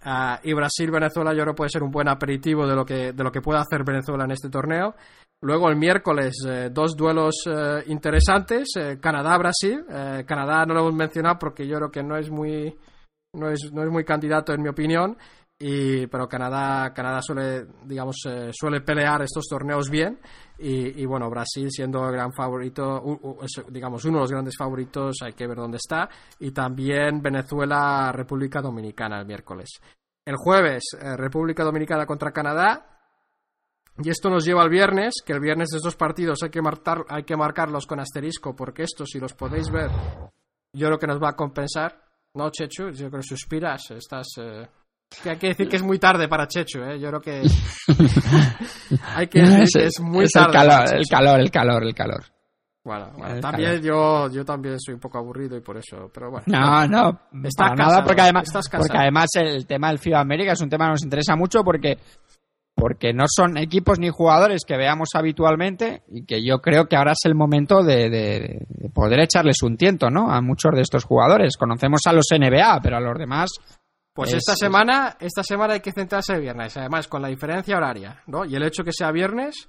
Ah, y Brasil-Venezuela yo creo puede ser un buen aperitivo de lo que, de lo que pueda hacer Venezuela en este torneo. Luego el miércoles eh, dos duelos eh, interesantes, eh, Canadá-Brasil. Canadá no lo hemos mencionado porque yo creo que no es muy, no es, no es muy candidato en mi opinión. Y, pero Canadá, Canadá suele, digamos, suele pelear estos torneos bien y, bueno, Brasil siendo el gran favorito, digamos, uno de los grandes favoritos, hay que ver dónde está. Y también Venezuela, República Dominicana el miércoles. El jueves, República Dominicana contra Canadá. Y esto nos lleva al viernes, que el viernes de estos partidos hay que, hay que marcarlos con asterisco, porque esto, si los podéis ver, yo creo que nos va a compensar. ¿No, Chechu? Yo creo que suspiras, estás... Eh, hay que decir que es muy tarde para Chechu, ¿eh? Yo creo que... <laughs> hay que decir que es muy tarde. El calor, el calor, el calor, el calor. Bueno, también yo, yo también soy un poco aburrido y por eso, pero bueno. No, no, está nada, porque además, porque además el tema del FIBA América es un tema que nos interesa mucho porque porque no son equipos ni jugadores que veamos habitualmente y que yo creo que ahora es el momento de, poder echarles un tiento, ¿no? A muchos de estos jugadores. Conocemos a los NBA, pero a los demás. Pues esta semana, esta semana hay que centrarse el viernes, además con la diferencia horaria, ¿no? Y el hecho que sea viernes,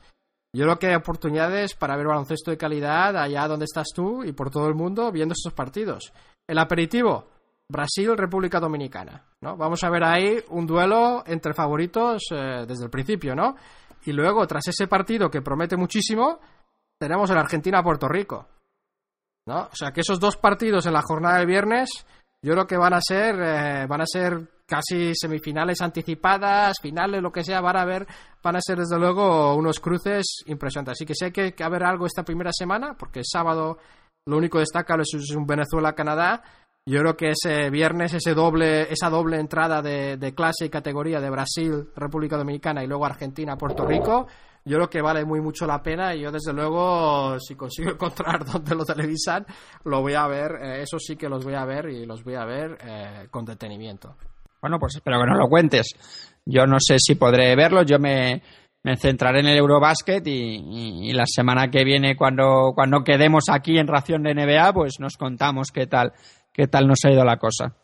yo creo que hay oportunidades para ver baloncesto de calidad allá donde estás tú y por todo el mundo viendo estos partidos. El aperitivo, Brasil-República Dominicana, ¿no? Vamos a ver ahí un duelo entre favoritos eh, desde el principio, ¿no? Y luego, tras ese partido que promete muchísimo, tenemos el Argentina-Puerto Rico, ¿no? O sea, que esos dos partidos en la jornada del viernes, yo creo que van a ser, eh, van a ser casi semifinales anticipadas, finales, lo que sea, van a ver, van a ser desde luego unos cruces impresionantes. Así que si hay que, que haber algo esta primera semana, porque el sábado lo único destacable es un Venezuela-Canadá, yo creo que ese viernes, ese doble, esa doble entrada de, clase y categoría de Brasil, República Dominicana y luego Argentina, Puerto Rico, yo creo que vale muy mucho la pena y yo desde luego, si consigo <laughs> encontrar donde lo televisan, lo voy a ver, eh, eso sí que los voy a ver y los voy a ver eh, con detenimiento. Bueno, pues espero que no lo cuentes. Yo no sé si podré verlo, yo me, centraré en el Eurobasket y, y, la semana que viene, cuando, cuando quedemos aquí en ración de NBA, pues nos contamos qué tal qué tal nos ha ido la cosa.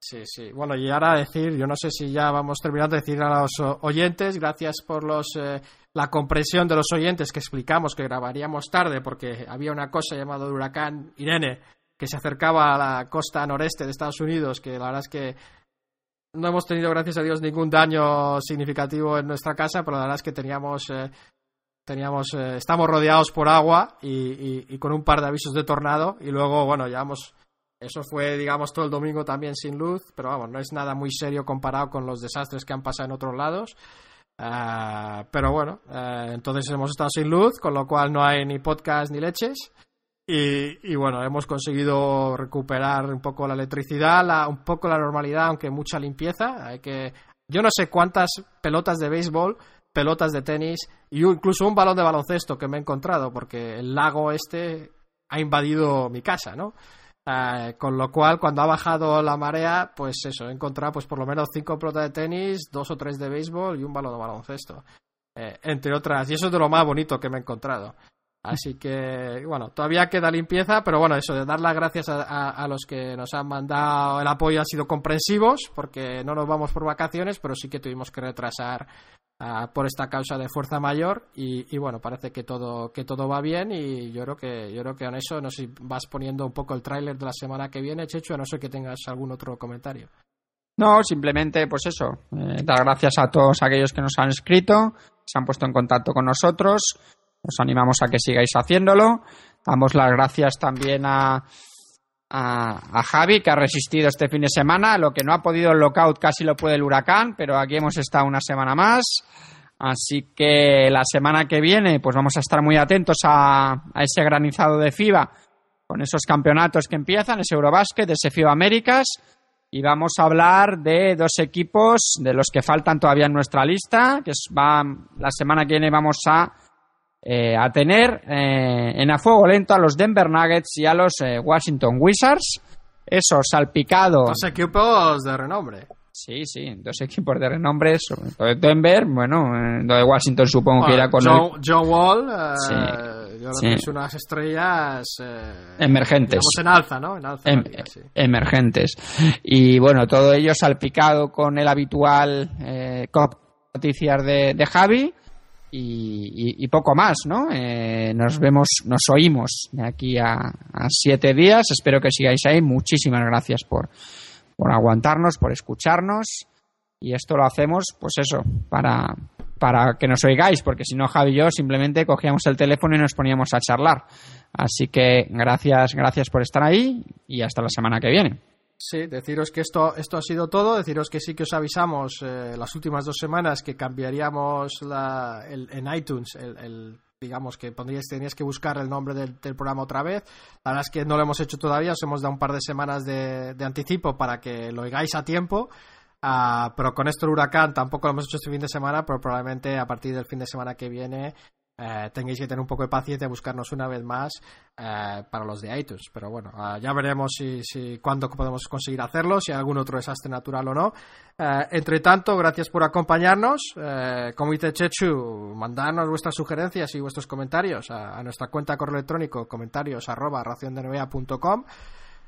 Sí, sí. Bueno, y ahora decir, yo no sé si ya vamos terminando de decir a los oyentes, gracias por los eh, la comprensión de los oyentes que explicamos que grabaríamos tarde porque había una cosa llamada huracán Irene que se acercaba a la costa noreste de Estados Unidos, que la verdad es que no hemos tenido, gracias a Dios, ningún daño significativo en nuestra casa, pero la verdad es que teníamos eh, teníamos eh, estamos rodeados por agua y, y, con un par de avisos de tornado y luego bueno llevamos eso fue, digamos, todo el domingo también sin luz, pero vamos, no es nada muy serio comparado con los desastres que han pasado en otros lados. Ah, pero bueno, eh, entonces hemos estado sin luz, con lo cual no hay ni podcast ni leches. Y, bueno, hemos conseguido recuperar un poco la electricidad, un poco la normalidad, aunque mucha limpieza. Hay que, yo no sé cuántas pelotas de béisbol, pelotas de tenis y incluso un balón de baloncesto que me he encontrado, porque el lago este ha invadido mi casa, ¿no? Eh, con lo cual, cuando ha bajado la marea, pues eso, he encontrado pues por lo menos cinco pelotas de tenis, dos o tres de béisbol y un balón de baloncesto. Eh, entre otras, y eso es de lo más bonito que me he encontrado. Así que, bueno, todavía queda limpieza, pero bueno, eso de dar las gracias a, los que nos han mandado el apoyo ha sido comprensivos, porque no nos vamos por vacaciones, pero sí que tuvimos que retrasar por esta causa de fuerza mayor. Y, bueno parece que todo que todo va bien y yo creo que yo creo que con eso no sé si vas poniendo un poco el tráiler de la semana que viene Checho a no ser que tengas algún otro comentario. No simplemente pues eso eh, dar gracias a todos aquellos que nos han escrito se han puesto en contacto con nosotros os animamos a que sigáis haciéndolo damos las gracias también a a, Javi, que ha resistido este fin de semana. Lo que no ha podido el lockout casi lo puede el huracán, pero aquí hemos estado una semana más. Así que la semana que viene, pues vamos a estar muy atentos a, ese granizado de FIBA con esos campeonatos que empiezan, ese Eurobásquet, ese FIO Américas. Y vamos a hablar de dos equipos de los que faltan todavía en nuestra lista, que va, la semana que viene vamos a, eh, a tener eh, en a fuego lento a los Denver Nuggets y a los eh, Washington Wizards. Eso, salpicado. Dos equipos de renombre. Sí, sí, dos equipos de renombre, sobre Denver, bueno, de Washington supongo que irá con John, el- John Wall, eh, Sí, yo sí. que es unas estrellas eh, Emergentes. digamos, en alza, ¿no? En alza. em- la liga, sí. emergentes. Y bueno, todo ello salpicado con el habitual eh, cop- noticias de, de Javi y, poco más, ¿no? Eh, nos vemos, nos oímos de aquí a, a siete días. Espero que sigáis ahí. Muchísimas gracias por, por aguantarnos, por escucharnos. Y esto lo hacemos, pues eso, para, para que nos oigáis, porque si no, Javi y yo simplemente cogíamos el teléfono y nos poníamos a charlar. Así que gracias, gracias por estar ahí y hasta la semana que viene. Sí, deciros que esto, esto ha sido todo, deciros que sí que os avisamos eh, las últimas dos semanas que cambiaríamos la, el- en iTunes el, digamos que pondríais, teníais que buscar el nombre del, del programa otra vez. La verdad es que no lo hemos hecho todavía, os hemos dado un par de semanas de, de anticipo para que lo oigáis a tiempo. Ah, pero con esto el huracán tampoco lo hemos hecho este fin de semana, pero probablemente a partir del fin de semana que viene eh, tengáis que tener un poco de paciencia buscarnos una vez más eh, para los de iTunes. Pero bueno, ah, ya veremos si, si cuándo podemos conseguir hacerlo, si hay algún otro desastre natural o no. Eh, entre tanto, gracias por acompañarnos. Eh, como dice Chechu, mandadnos vuestras sugerencias y vuestros comentarios a, nuestra cuenta correo electrónico comentarios arroba raciondenva.com.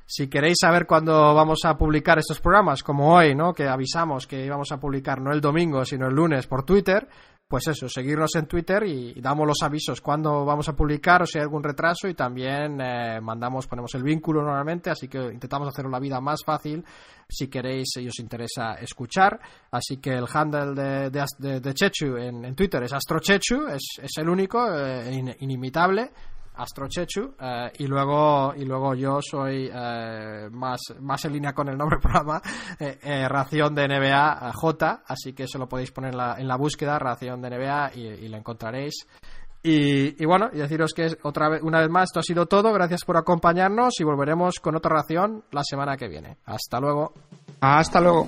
Si queréis saber cuándo vamos a publicar estos programas, como hoy, ¿no? Que avisamos que íbamos a publicar no el domingo, sino el lunes por Twitter, pues eso, seguirnos en Twitter y, damos los avisos cuándo vamos a publicar o si hay algún retraso y también eh, mandamos, ponemos el vínculo normalmente, así que intentamos hacer la vida más fácil si queréis y os interesa escuchar. Así que el handle de, de, Chechu en, Twitter es AstroChechu, es, es el único, eh, in- inimitable. Astrochechu eh, y luego y luego yo soy eh, más más en línea con el nombre <laughs> del programa eh, eh, ración de NBA J así que eso lo podéis poner en la, la búsqueda ración de NBA y, lo encontraréis. Y, y bueno y deciros que es otra vez una vez más esto ha sido todo gracias por acompañarnos y volveremos con otra ración la semana que viene. Hasta luego. Hasta luego.